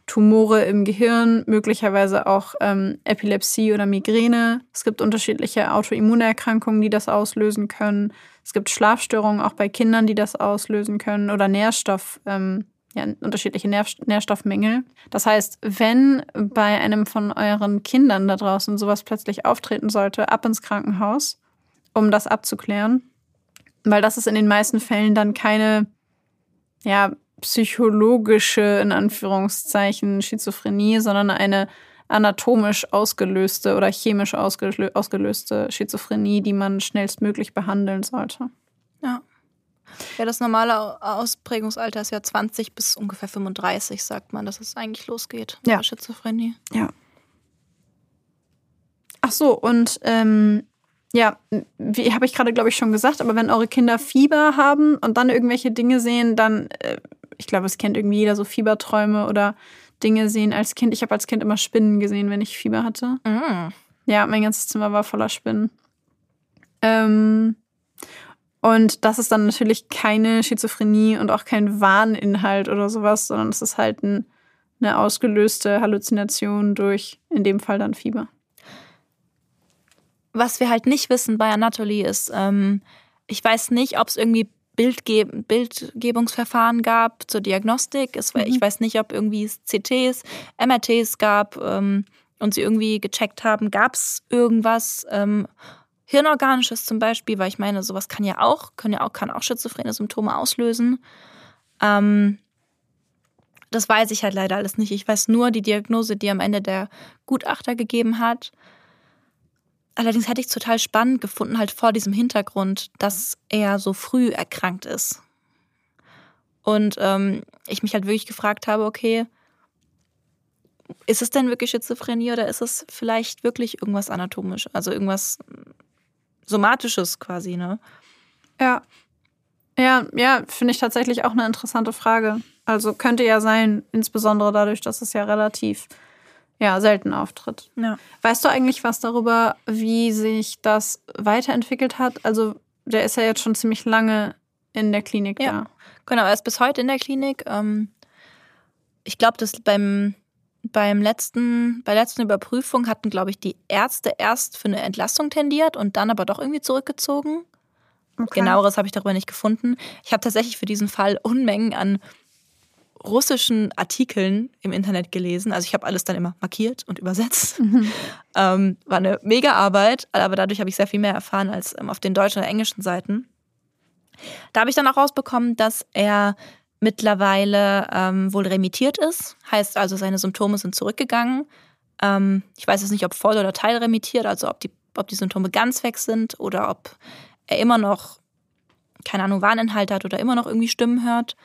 Tumore im Gehirn, möglicherweise auch ähm, Epilepsie oder Migräne. Es gibt unterschiedliche Autoimmunerkrankungen, die das auslösen können. Es gibt Schlafstörungen auch bei Kindern, die das auslösen können oder Nährstoff. Ähm, ja, unterschiedliche Nährstoffmängel. Das heißt, wenn bei einem von euren Kindern da draußen sowas plötzlich auftreten sollte, ab ins Krankenhaus, um das abzuklären. Weil das ist in den meisten Fällen dann keine, ja, psychologische, in Anführungszeichen, Schizophrenie, sondern eine anatomisch ausgelöste oder chemisch ausgelöste Schizophrenie, die man schnellstmöglich behandeln sollte. Ja. Ja, das normale Ausprägungsalter ist ja 20 bis ungefähr 35, sagt man, dass es eigentlich losgeht mit ja. der Schizophrenie. Ja. Ach so, und ähm, ja, wie habe ich gerade, glaube ich, schon gesagt, aber wenn eure Kinder Fieber haben und dann irgendwelche Dinge sehen, dann, äh, ich glaube, es kennt irgendwie jeder so Fieberträume oder Dinge sehen als Kind. Ich habe als Kind immer Spinnen gesehen, wenn ich Fieber hatte. Mhm. Ja, mein ganzes Zimmer war voller Spinnen. Ähm, und das ist dann natürlich keine Schizophrenie und auch kein Warninhalt oder sowas, sondern es ist halt ein, eine ausgelöste Halluzination durch, in dem Fall dann Fieber. Was wir halt nicht wissen bei Anatoly ist, ähm, ich weiß nicht, ob es irgendwie Bildge Bildgebungsverfahren gab zur Diagnostik. Es, mhm. Ich weiß nicht, ob irgendwie CTs, MRTs gab ähm, und sie irgendwie gecheckt haben, gab es irgendwas. Ähm, Hirnorganisches zum Beispiel, weil ich meine, sowas kann ja auch, können ja auch, kann auch schizophrene Symptome auslösen. Ähm, das weiß ich halt leider alles nicht. Ich weiß nur die Diagnose, die am Ende der Gutachter gegeben hat. Allerdings hätte ich es total spannend gefunden, halt vor diesem Hintergrund, dass er so früh erkrankt ist. Und ähm, ich mich halt wirklich gefragt habe, okay, ist es denn wirklich Schizophrenie oder ist es vielleicht wirklich irgendwas anatomisch, also irgendwas Somatisches quasi, ne? Ja. Ja, ja, finde ich tatsächlich auch eine interessante Frage. Also könnte ja sein, insbesondere dadurch, dass es ja relativ ja, selten auftritt. Ja. Weißt du eigentlich was darüber, wie sich das weiterentwickelt hat? Also, der ist ja jetzt schon ziemlich lange in der Klinik ja. da. Genau, er ist bis heute in der Klinik. Ähm, ich glaube, dass beim beim letzten, bei der letzten Überprüfung hatten, glaube ich, die Ärzte erst für eine Entlassung tendiert und dann aber doch irgendwie zurückgezogen. Okay. Genaueres habe ich darüber nicht gefunden. Ich habe tatsächlich für diesen Fall Unmengen an russischen Artikeln im Internet gelesen. Also ich habe alles dann immer markiert und übersetzt. Mhm. Ähm, war eine mega Arbeit, aber dadurch habe ich sehr viel mehr erfahren als ähm, auf den deutschen oder englischen Seiten. Da habe ich dann auch rausbekommen, dass er mittlerweile ähm, wohl remittiert ist. Heißt also, seine Symptome sind zurückgegangen. Ähm, ich weiß jetzt nicht, ob voll oder teilremittiert, also ob die, ob die Symptome ganz weg sind oder ob er immer noch, keine Ahnung, Warninhalt hat oder immer noch irgendwie Stimmen hört.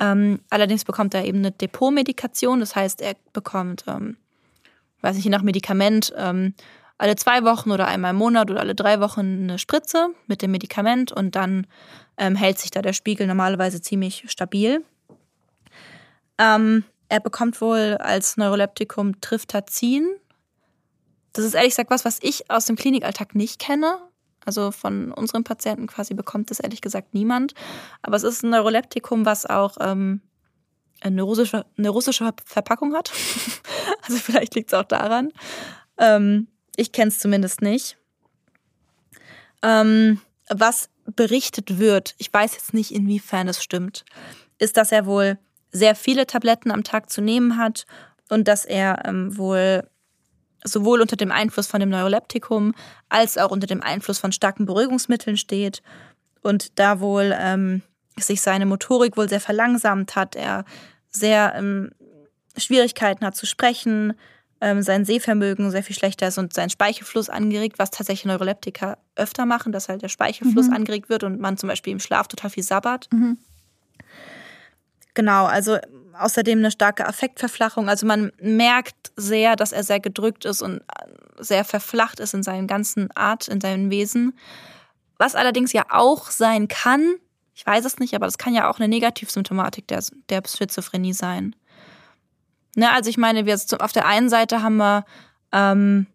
Ähm, allerdings bekommt er eben eine Depotmedikation, das heißt, er bekommt, ähm, weiß nicht, je nach Medikament, ähm, alle zwei Wochen oder einmal im Monat oder alle drei Wochen eine Spritze mit dem Medikament und dann ähm, hält sich da der Spiegel normalerweise ziemlich stabil. Ähm, er bekommt wohl als Neuroleptikum Triftazin. Das ist ehrlich gesagt was, was ich aus dem Klinikalltag nicht kenne. Also von unseren Patienten quasi bekommt das ehrlich gesagt niemand. Aber es ist ein Neuroleptikum, was auch ähm, eine, russische, eine russische Verpackung hat. [LAUGHS] also vielleicht liegt es auch daran. Ähm, ich kenne es zumindest nicht. Ähm, was berichtet wird, ich weiß jetzt nicht, inwiefern es stimmt, ist, dass er wohl sehr viele Tabletten am Tag zu nehmen hat und dass er ähm, wohl sowohl unter dem Einfluss von dem Neuroleptikum als auch unter dem Einfluss von starken Beruhigungsmitteln steht und da wohl ähm, sich seine Motorik wohl sehr verlangsamt hat, er sehr ähm, Schwierigkeiten hat zu sprechen, ähm, sein Sehvermögen sehr viel schlechter ist und sein Speichelfluss angeregt, was tatsächlich Neuroleptika öfter machen, dass halt der Speichelfluss mhm. angeregt wird und man zum Beispiel im Schlaf total viel sabbert. Mhm. Genau, also außerdem eine starke Affektverflachung. Also man merkt sehr, dass er sehr gedrückt ist und sehr verflacht ist in seinen ganzen Art, in seinem Wesen. Was allerdings ja auch sein kann, ich weiß es nicht, aber das kann ja auch eine Negativsymptomatik der, der Schizophrenie sein. Ne, also ich meine, wir auf der einen Seite haben wir, ähm,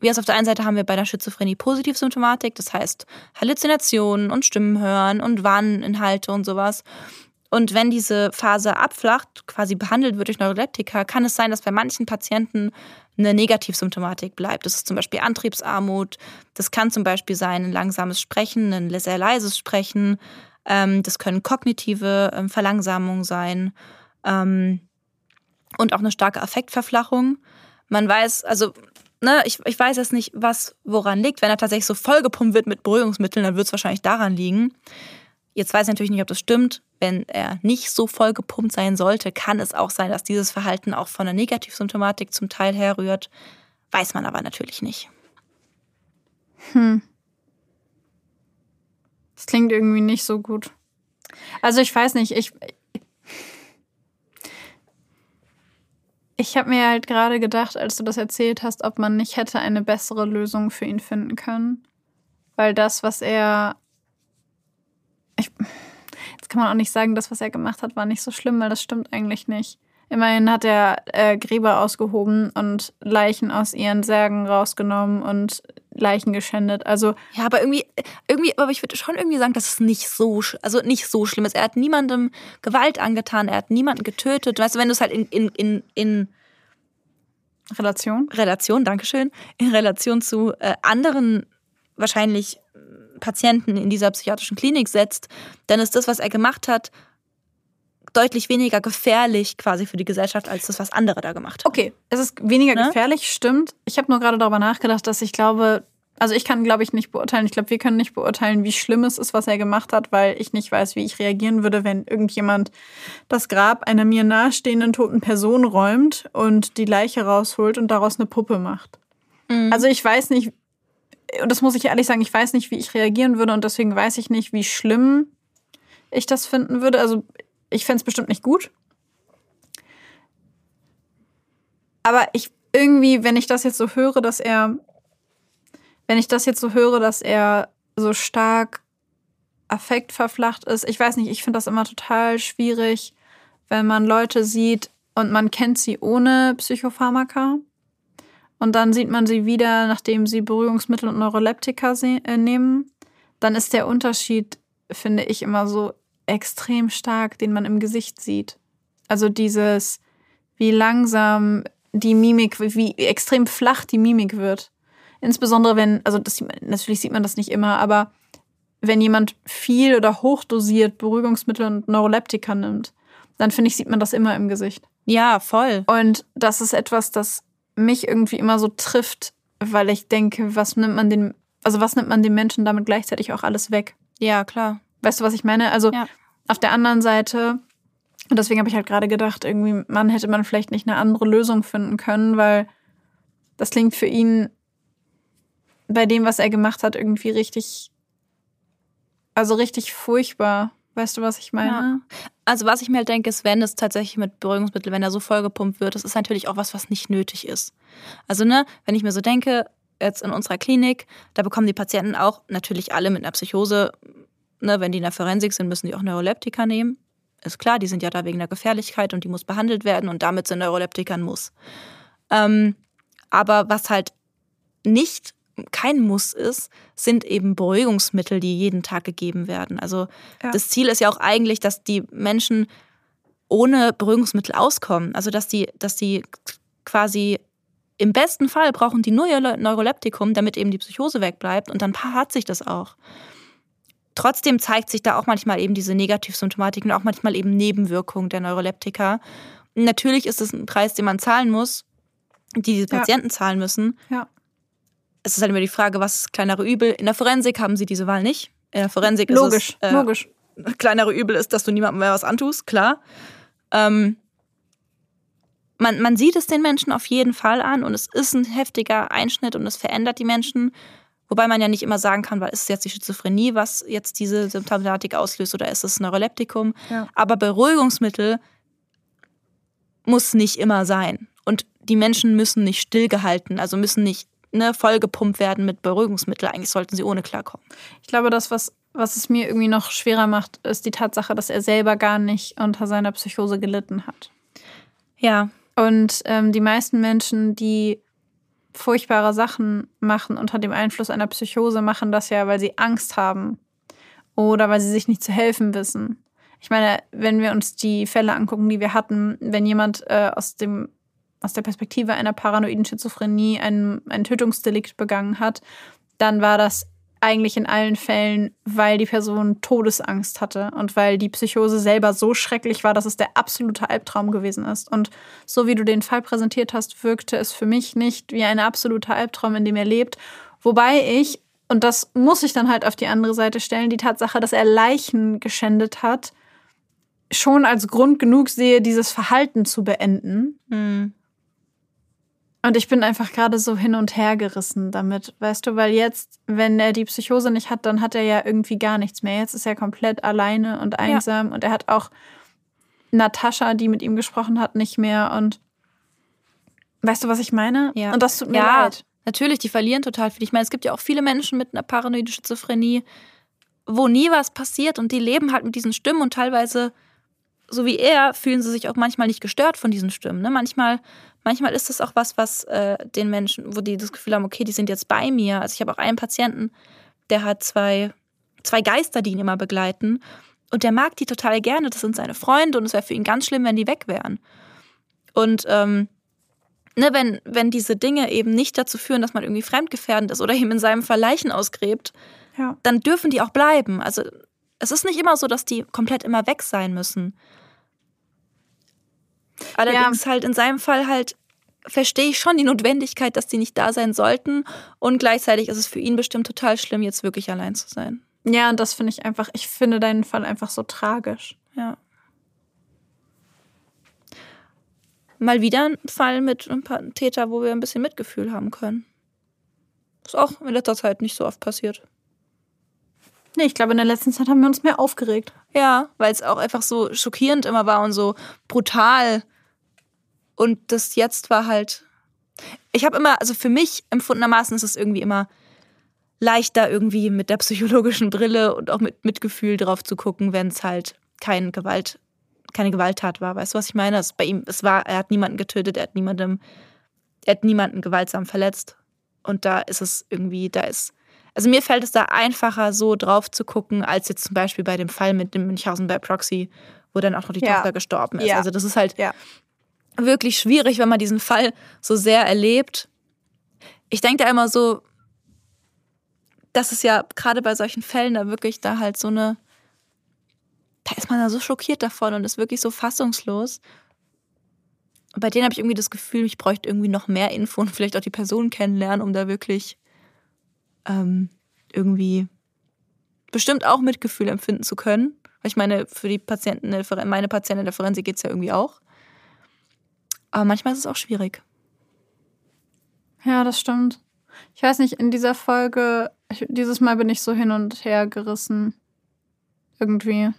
wir auf der einen Seite haben wir bei der Schizophrenie Positivsymptomatik, das heißt Halluzinationen und Stimmen hören und Warninhalte und sowas. Und wenn diese Phase abflacht, quasi behandelt wird durch Neuroleptika, kann es sein, dass bei manchen Patienten eine Negativsymptomatik bleibt. Das ist zum Beispiel Antriebsarmut. Das kann zum Beispiel sein ein langsames Sprechen, ein sehr leises Sprechen. Ähm, das können kognitive ähm, Verlangsamungen sein. Und auch eine starke Affektverflachung. Man weiß, also ne, ich, ich weiß jetzt nicht, was woran liegt. Wenn er tatsächlich so vollgepumpt wird mit Beruhigungsmitteln, dann wird es wahrscheinlich daran liegen. Jetzt weiß ich natürlich nicht, ob das stimmt. Wenn er nicht so vollgepumpt sein sollte, kann es auch sein, dass dieses Verhalten auch von der Negativsymptomatik zum Teil herrührt. Weiß man aber natürlich nicht. Hm. Das klingt irgendwie nicht so gut. Also ich weiß nicht, ich. Ich habe mir halt gerade gedacht, als du das erzählt hast, ob man nicht hätte eine bessere Lösung für ihn finden können. Weil das, was er ich, jetzt kann man auch nicht sagen, das, was er gemacht hat, war nicht so schlimm, weil das stimmt eigentlich nicht. Immerhin hat er äh, Gräber ausgehoben und Leichen aus ihren Särgen rausgenommen und Leichen geschändet. Also ja, aber irgendwie, irgendwie, aber ich würde schon irgendwie sagen, dass es nicht so, also nicht so schlimm ist. Er hat niemandem Gewalt angetan, er hat niemanden getötet. Weißt du, wenn du es halt in, in, in, in Relation, Relation, Dankeschön, in Relation zu äh, anderen wahrscheinlich Patienten in dieser psychiatrischen Klinik setzt, dann ist das, was er gemacht hat, deutlich weniger gefährlich quasi für die Gesellschaft als das, was andere da gemacht haben. Okay, es ist weniger ne? gefährlich, stimmt. Ich habe nur gerade darüber nachgedacht, dass ich glaube, also ich kann, glaube ich, nicht beurteilen. Ich glaube, wir können nicht beurteilen, wie schlimm es ist, was er gemacht hat, weil ich nicht weiß, wie ich reagieren würde, wenn irgendjemand das Grab einer mir nahestehenden toten Person räumt und die Leiche rausholt und daraus eine Puppe macht. Mhm. Also ich weiß nicht, und das muss ich ehrlich sagen, ich weiß nicht, wie ich reagieren würde und deswegen weiß ich nicht, wie schlimm ich das finden würde. Also ich fände es bestimmt nicht gut. Aber ich irgendwie, wenn ich das jetzt so höre, dass er, wenn ich das jetzt so höre, dass er so stark affektverflacht ist, ich weiß nicht, ich finde das immer total schwierig, wenn man Leute sieht und man kennt sie ohne Psychopharmaka und dann sieht man sie wieder, nachdem sie Beruhigungsmittel und Neuroleptika äh, nehmen. Dann ist der Unterschied, finde ich, immer so extrem stark, den man im Gesicht sieht. Also dieses, wie langsam die Mimik, wie extrem flach die Mimik wird. Insbesondere wenn, also das, natürlich sieht man das nicht immer, aber wenn jemand viel oder hochdosiert Beruhigungsmittel und Neuroleptika nimmt, dann finde ich, sieht man das immer im Gesicht. Ja, voll. Und das ist etwas, das mich irgendwie immer so trifft, weil ich denke, was nimmt man den, also was nimmt man den Menschen damit gleichzeitig auch alles weg? Ja, klar. Weißt du, was ich meine? Also ja. Auf der anderen Seite, und deswegen habe ich halt gerade gedacht, irgendwie, man hätte man vielleicht nicht eine andere Lösung finden können, weil das klingt für ihn bei dem, was er gemacht hat, irgendwie richtig, also richtig furchtbar. Weißt du, was ich meine? Ja. Also was ich mir halt denke, ist, wenn es tatsächlich mit Beruhigungsmitteln, wenn er so vollgepumpt wird, das ist natürlich auch was, was nicht nötig ist. Also ne, wenn ich mir so denke, jetzt in unserer Klinik, da bekommen die Patienten auch natürlich alle mit einer Psychose, ne, wenn die in der Forensik sind, müssen die auch Neuroleptika nehmen. Ist klar, die sind ja da wegen der Gefährlichkeit und die muss behandelt werden und damit sind Neuroleptika ein Muss. Ähm, aber was halt nicht kein Muss ist, sind eben Beruhigungsmittel, die jeden Tag gegeben werden. Also ja. das Ziel ist ja auch eigentlich, dass die Menschen ohne Beruhigungsmittel auskommen. Also dass die, dass die quasi im besten Fall brauchen die nur ihr Neuroleptikum, damit eben die Psychose wegbleibt und dann hat sich das auch. Trotzdem zeigt sich da auch manchmal eben diese Negativsymptomatik und auch manchmal eben Nebenwirkungen der Neuroleptika. Natürlich ist es ein Preis, den man zahlen muss, die diese Patienten ja. zahlen müssen. Ja es ist halt immer die Frage, was ist kleinere Übel? In der Forensik haben sie diese Wahl nicht. In der Forensik logisch, ist es. Äh, logisch. Kleinere Übel ist, dass du niemandem mehr was antust, klar. Ähm, man, man sieht es den Menschen auf jeden Fall an und es ist ein heftiger Einschnitt und es verändert die Menschen. Wobei man ja nicht immer sagen kann, weil ist es jetzt die Schizophrenie, was jetzt diese Symptomatik auslöst oder ist es Neuroleptikum. Ja. Aber Beruhigungsmittel muss nicht immer sein. Und die Menschen müssen nicht stillgehalten, also müssen nicht ne, vollgepumpt werden mit Beruhigungsmitteln. Eigentlich sollten sie ohne klarkommen. Ich glaube, das, was, was es mir irgendwie noch schwerer macht, ist die Tatsache, dass er selber gar nicht unter seiner Psychose gelitten hat. Ja. Und ähm, die meisten Menschen, die furchtbare Sachen machen unter dem Einfluss einer Psychose, machen das ja, weil sie Angst haben oder weil sie sich nicht zu helfen wissen. Ich meine, wenn wir uns die Fälle angucken, die wir hatten, wenn jemand äh, aus dem aus der Perspektive einer paranoiden Schizophrenie ein, ein Tötungsdelikt begangen hat, dann war das eigentlich in allen Fällen, weil die Person Todesangst hatte und weil die Psychose selber so schrecklich war, dass es der absolute Albtraum gewesen ist. Und so wie du den Fall präsentiert hast, wirkte es für mich nicht wie ein absoluter Albtraum, in dem er lebt. Wobei ich, und das muss ich dann halt auf die andere Seite stellen, die Tatsache, dass er Leichen geschändet hat, schon als Grund genug sehe, dieses Verhalten zu beenden. Mhm. Und ich bin einfach gerade so hin und her gerissen damit, weißt du, weil jetzt, wenn er die Psychose nicht hat, dann hat er ja irgendwie gar nichts mehr. Jetzt ist er komplett alleine und einsam ja. und er hat auch Natascha, die mit ihm gesprochen hat, nicht mehr. Und weißt du, was ich meine? Ja. Und das tut mir ja, leid. Natürlich, die verlieren total viel. Ich meine, es gibt ja auch viele Menschen mit einer paranoiden Schizophrenie, wo nie was passiert und die leben halt mit diesen Stimmen und teilweise, so wie er, fühlen sie sich auch manchmal nicht gestört von diesen Stimmen. Ne? Manchmal Manchmal ist es auch was, was äh, den Menschen, wo die das Gefühl haben, okay, die sind jetzt bei mir. Also ich habe auch einen Patienten, der hat zwei, zwei Geister, die ihn immer begleiten. Und der mag die total gerne. Das sind seine Freunde und es wäre für ihn ganz schlimm, wenn die weg wären. Und ähm, ne, wenn, wenn diese Dinge eben nicht dazu führen, dass man irgendwie fremdgefährdend ist oder [LAUGHS] ihm in seinem Fall Leichen ausgräbt, ja. dann dürfen die auch bleiben. Also es ist nicht immer so, dass die komplett immer weg sein müssen. Allerdings ja. halt in seinem Fall halt verstehe ich schon die Notwendigkeit, dass die nicht da sein sollten. Und gleichzeitig ist es für ihn bestimmt total schlimm, jetzt wirklich allein zu sein. Ja, und das finde ich einfach, ich finde deinen Fall einfach so tragisch. Ja. Mal wieder ein Fall mit ein paar Täter, wo wir ein bisschen Mitgefühl haben können. Ist auch in letzter Zeit nicht so oft passiert. Nee, ich glaube, in der letzten Zeit haben wir uns mehr aufgeregt. Ja, weil es auch einfach so schockierend immer war und so brutal und das jetzt war halt. Ich habe immer, also für mich empfundenermaßen ist es irgendwie immer leichter, irgendwie mit der psychologischen Brille und auch mit Mitgefühl drauf zu gucken, wenn es halt kein Gewalt, keine Gewalttat war. Weißt du, was ich meine? Es bei ihm, es war, er hat niemanden getötet, er hat niemandem, er hat niemanden gewaltsam verletzt. Und da ist es irgendwie, da ist. Also mir fällt es da einfacher, so drauf zu gucken, als jetzt zum Beispiel bei dem Fall mit dem Münchhausen bei Proxy, wo dann auch noch die ja. Tochter gestorben ist. Ja. Also das ist halt, ja wirklich schwierig, wenn man diesen Fall so sehr erlebt. Ich denke da immer so, dass es ja gerade bei solchen Fällen da wirklich da halt so eine, da ist man da so schockiert davon und ist wirklich so fassungslos. Und bei denen habe ich irgendwie das Gefühl, ich bräuchte irgendwie noch mehr Info und vielleicht auch die Person kennenlernen, um da wirklich ähm, irgendwie bestimmt auch Mitgefühl empfinden zu können. Weil ich meine, für die Patienten, meine Patientin der Forensik geht es ja irgendwie auch. Aber manchmal ist es auch schwierig. Ja, das stimmt. Ich weiß nicht, in dieser Folge, ich, dieses Mal bin ich so hin und her gerissen. Irgendwie.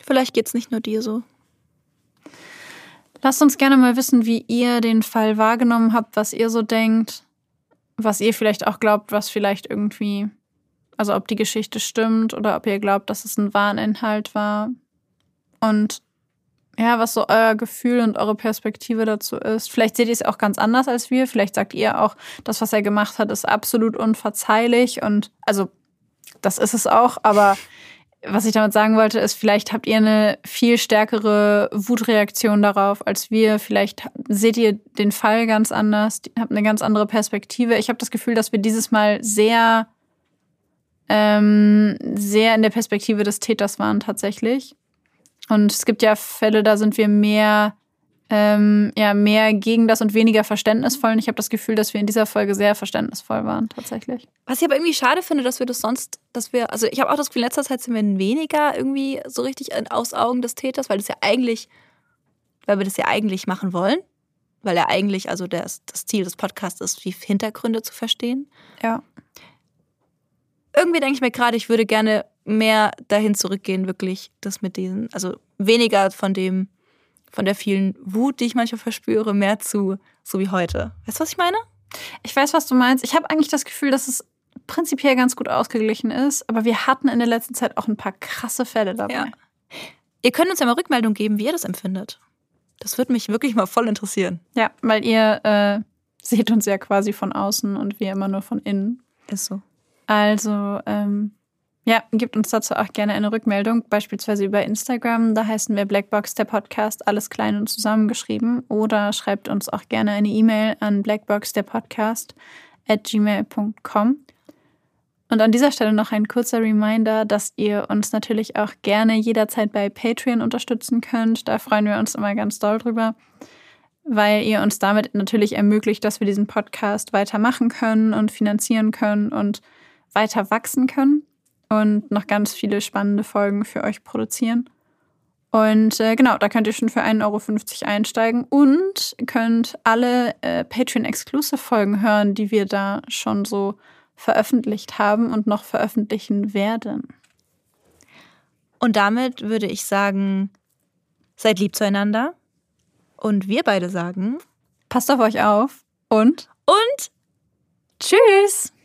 Vielleicht geht's nicht nur dir so. Lasst uns gerne mal wissen, wie ihr den Fall wahrgenommen habt, was ihr so denkt, was ihr vielleicht auch glaubt, was vielleicht irgendwie also ob die Geschichte stimmt oder ob ihr glaubt, dass es ein Wahninhalt war. Und ja, was so euer Gefühl und eure Perspektive dazu ist. Vielleicht seht ihr es auch ganz anders als wir. Vielleicht sagt ihr auch, das, was er gemacht hat, ist absolut unverzeihlich. Und also, das ist es auch. Aber was ich damit sagen wollte, ist, vielleicht habt ihr eine viel stärkere Wutreaktion darauf als wir. Vielleicht seht ihr den Fall ganz anders, habt eine ganz andere Perspektive. Ich habe das Gefühl, dass wir dieses Mal sehr ähm, sehr in der Perspektive des Täters waren tatsächlich. Und es gibt ja Fälle, da sind wir mehr ähm, ja, mehr gegen das und weniger verständnisvoll. Und ich habe das Gefühl, dass wir in dieser Folge sehr verständnisvoll waren, tatsächlich. Was ich aber irgendwie schade finde, dass wir das sonst, dass wir, also ich habe auch das Gefühl, in letzter Zeit sind wir weniger irgendwie so richtig aus Augen des Täters, weil das ja eigentlich, weil wir das ja eigentlich machen wollen. Weil ja eigentlich, also das, das Ziel des Podcasts ist, die Hintergründe zu verstehen. Ja. Irgendwie denke ich mir gerade, ich würde gerne mehr dahin zurückgehen, wirklich das mit diesen, also weniger von dem von der vielen Wut, die ich manchmal verspüre, mehr zu so wie heute. Weißt du, was ich meine? Ich weiß, was du meinst. Ich habe eigentlich das Gefühl, dass es prinzipiell ganz gut ausgeglichen ist, aber wir hatten in der letzten Zeit auch ein paar krasse Fälle dabei. Ja. Ihr könnt uns ja mal Rückmeldung geben, wie ihr das empfindet. Das würde mich wirklich mal voll interessieren. Ja, weil ihr äh, seht uns ja quasi von außen und wir immer nur von innen. Ist so. Also, ähm, ja, gebt uns dazu auch gerne eine Rückmeldung, beispielsweise über Instagram. Da heißen wir Blackbox der Podcast, alles klein und zusammengeschrieben. Oder schreibt uns auch gerne eine E-Mail an blackboxderpodcast at gmail.com. Und an dieser Stelle noch ein kurzer Reminder, dass ihr uns natürlich auch gerne jederzeit bei Patreon unterstützen könnt. Da freuen wir uns immer ganz doll drüber, weil ihr uns damit natürlich ermöglicht, dass wir diesen Podcast weitermachen können und finanzieren können und weiter wachsen können und noch ganz viele spannende Folgen für euch produzieren. Und äh, genau, da könnt ihr schon für 1,50 Euro einsteigen und könnt alle äh, Patreon-Exclusive-Folgen hören, die wir da schon so veröffentlicht haben und noch veröffentlichen werden. Und damit würde ich sagen, seid lieb zueinander. Und wir beide sagen, passt auf euch auf und und tschüss!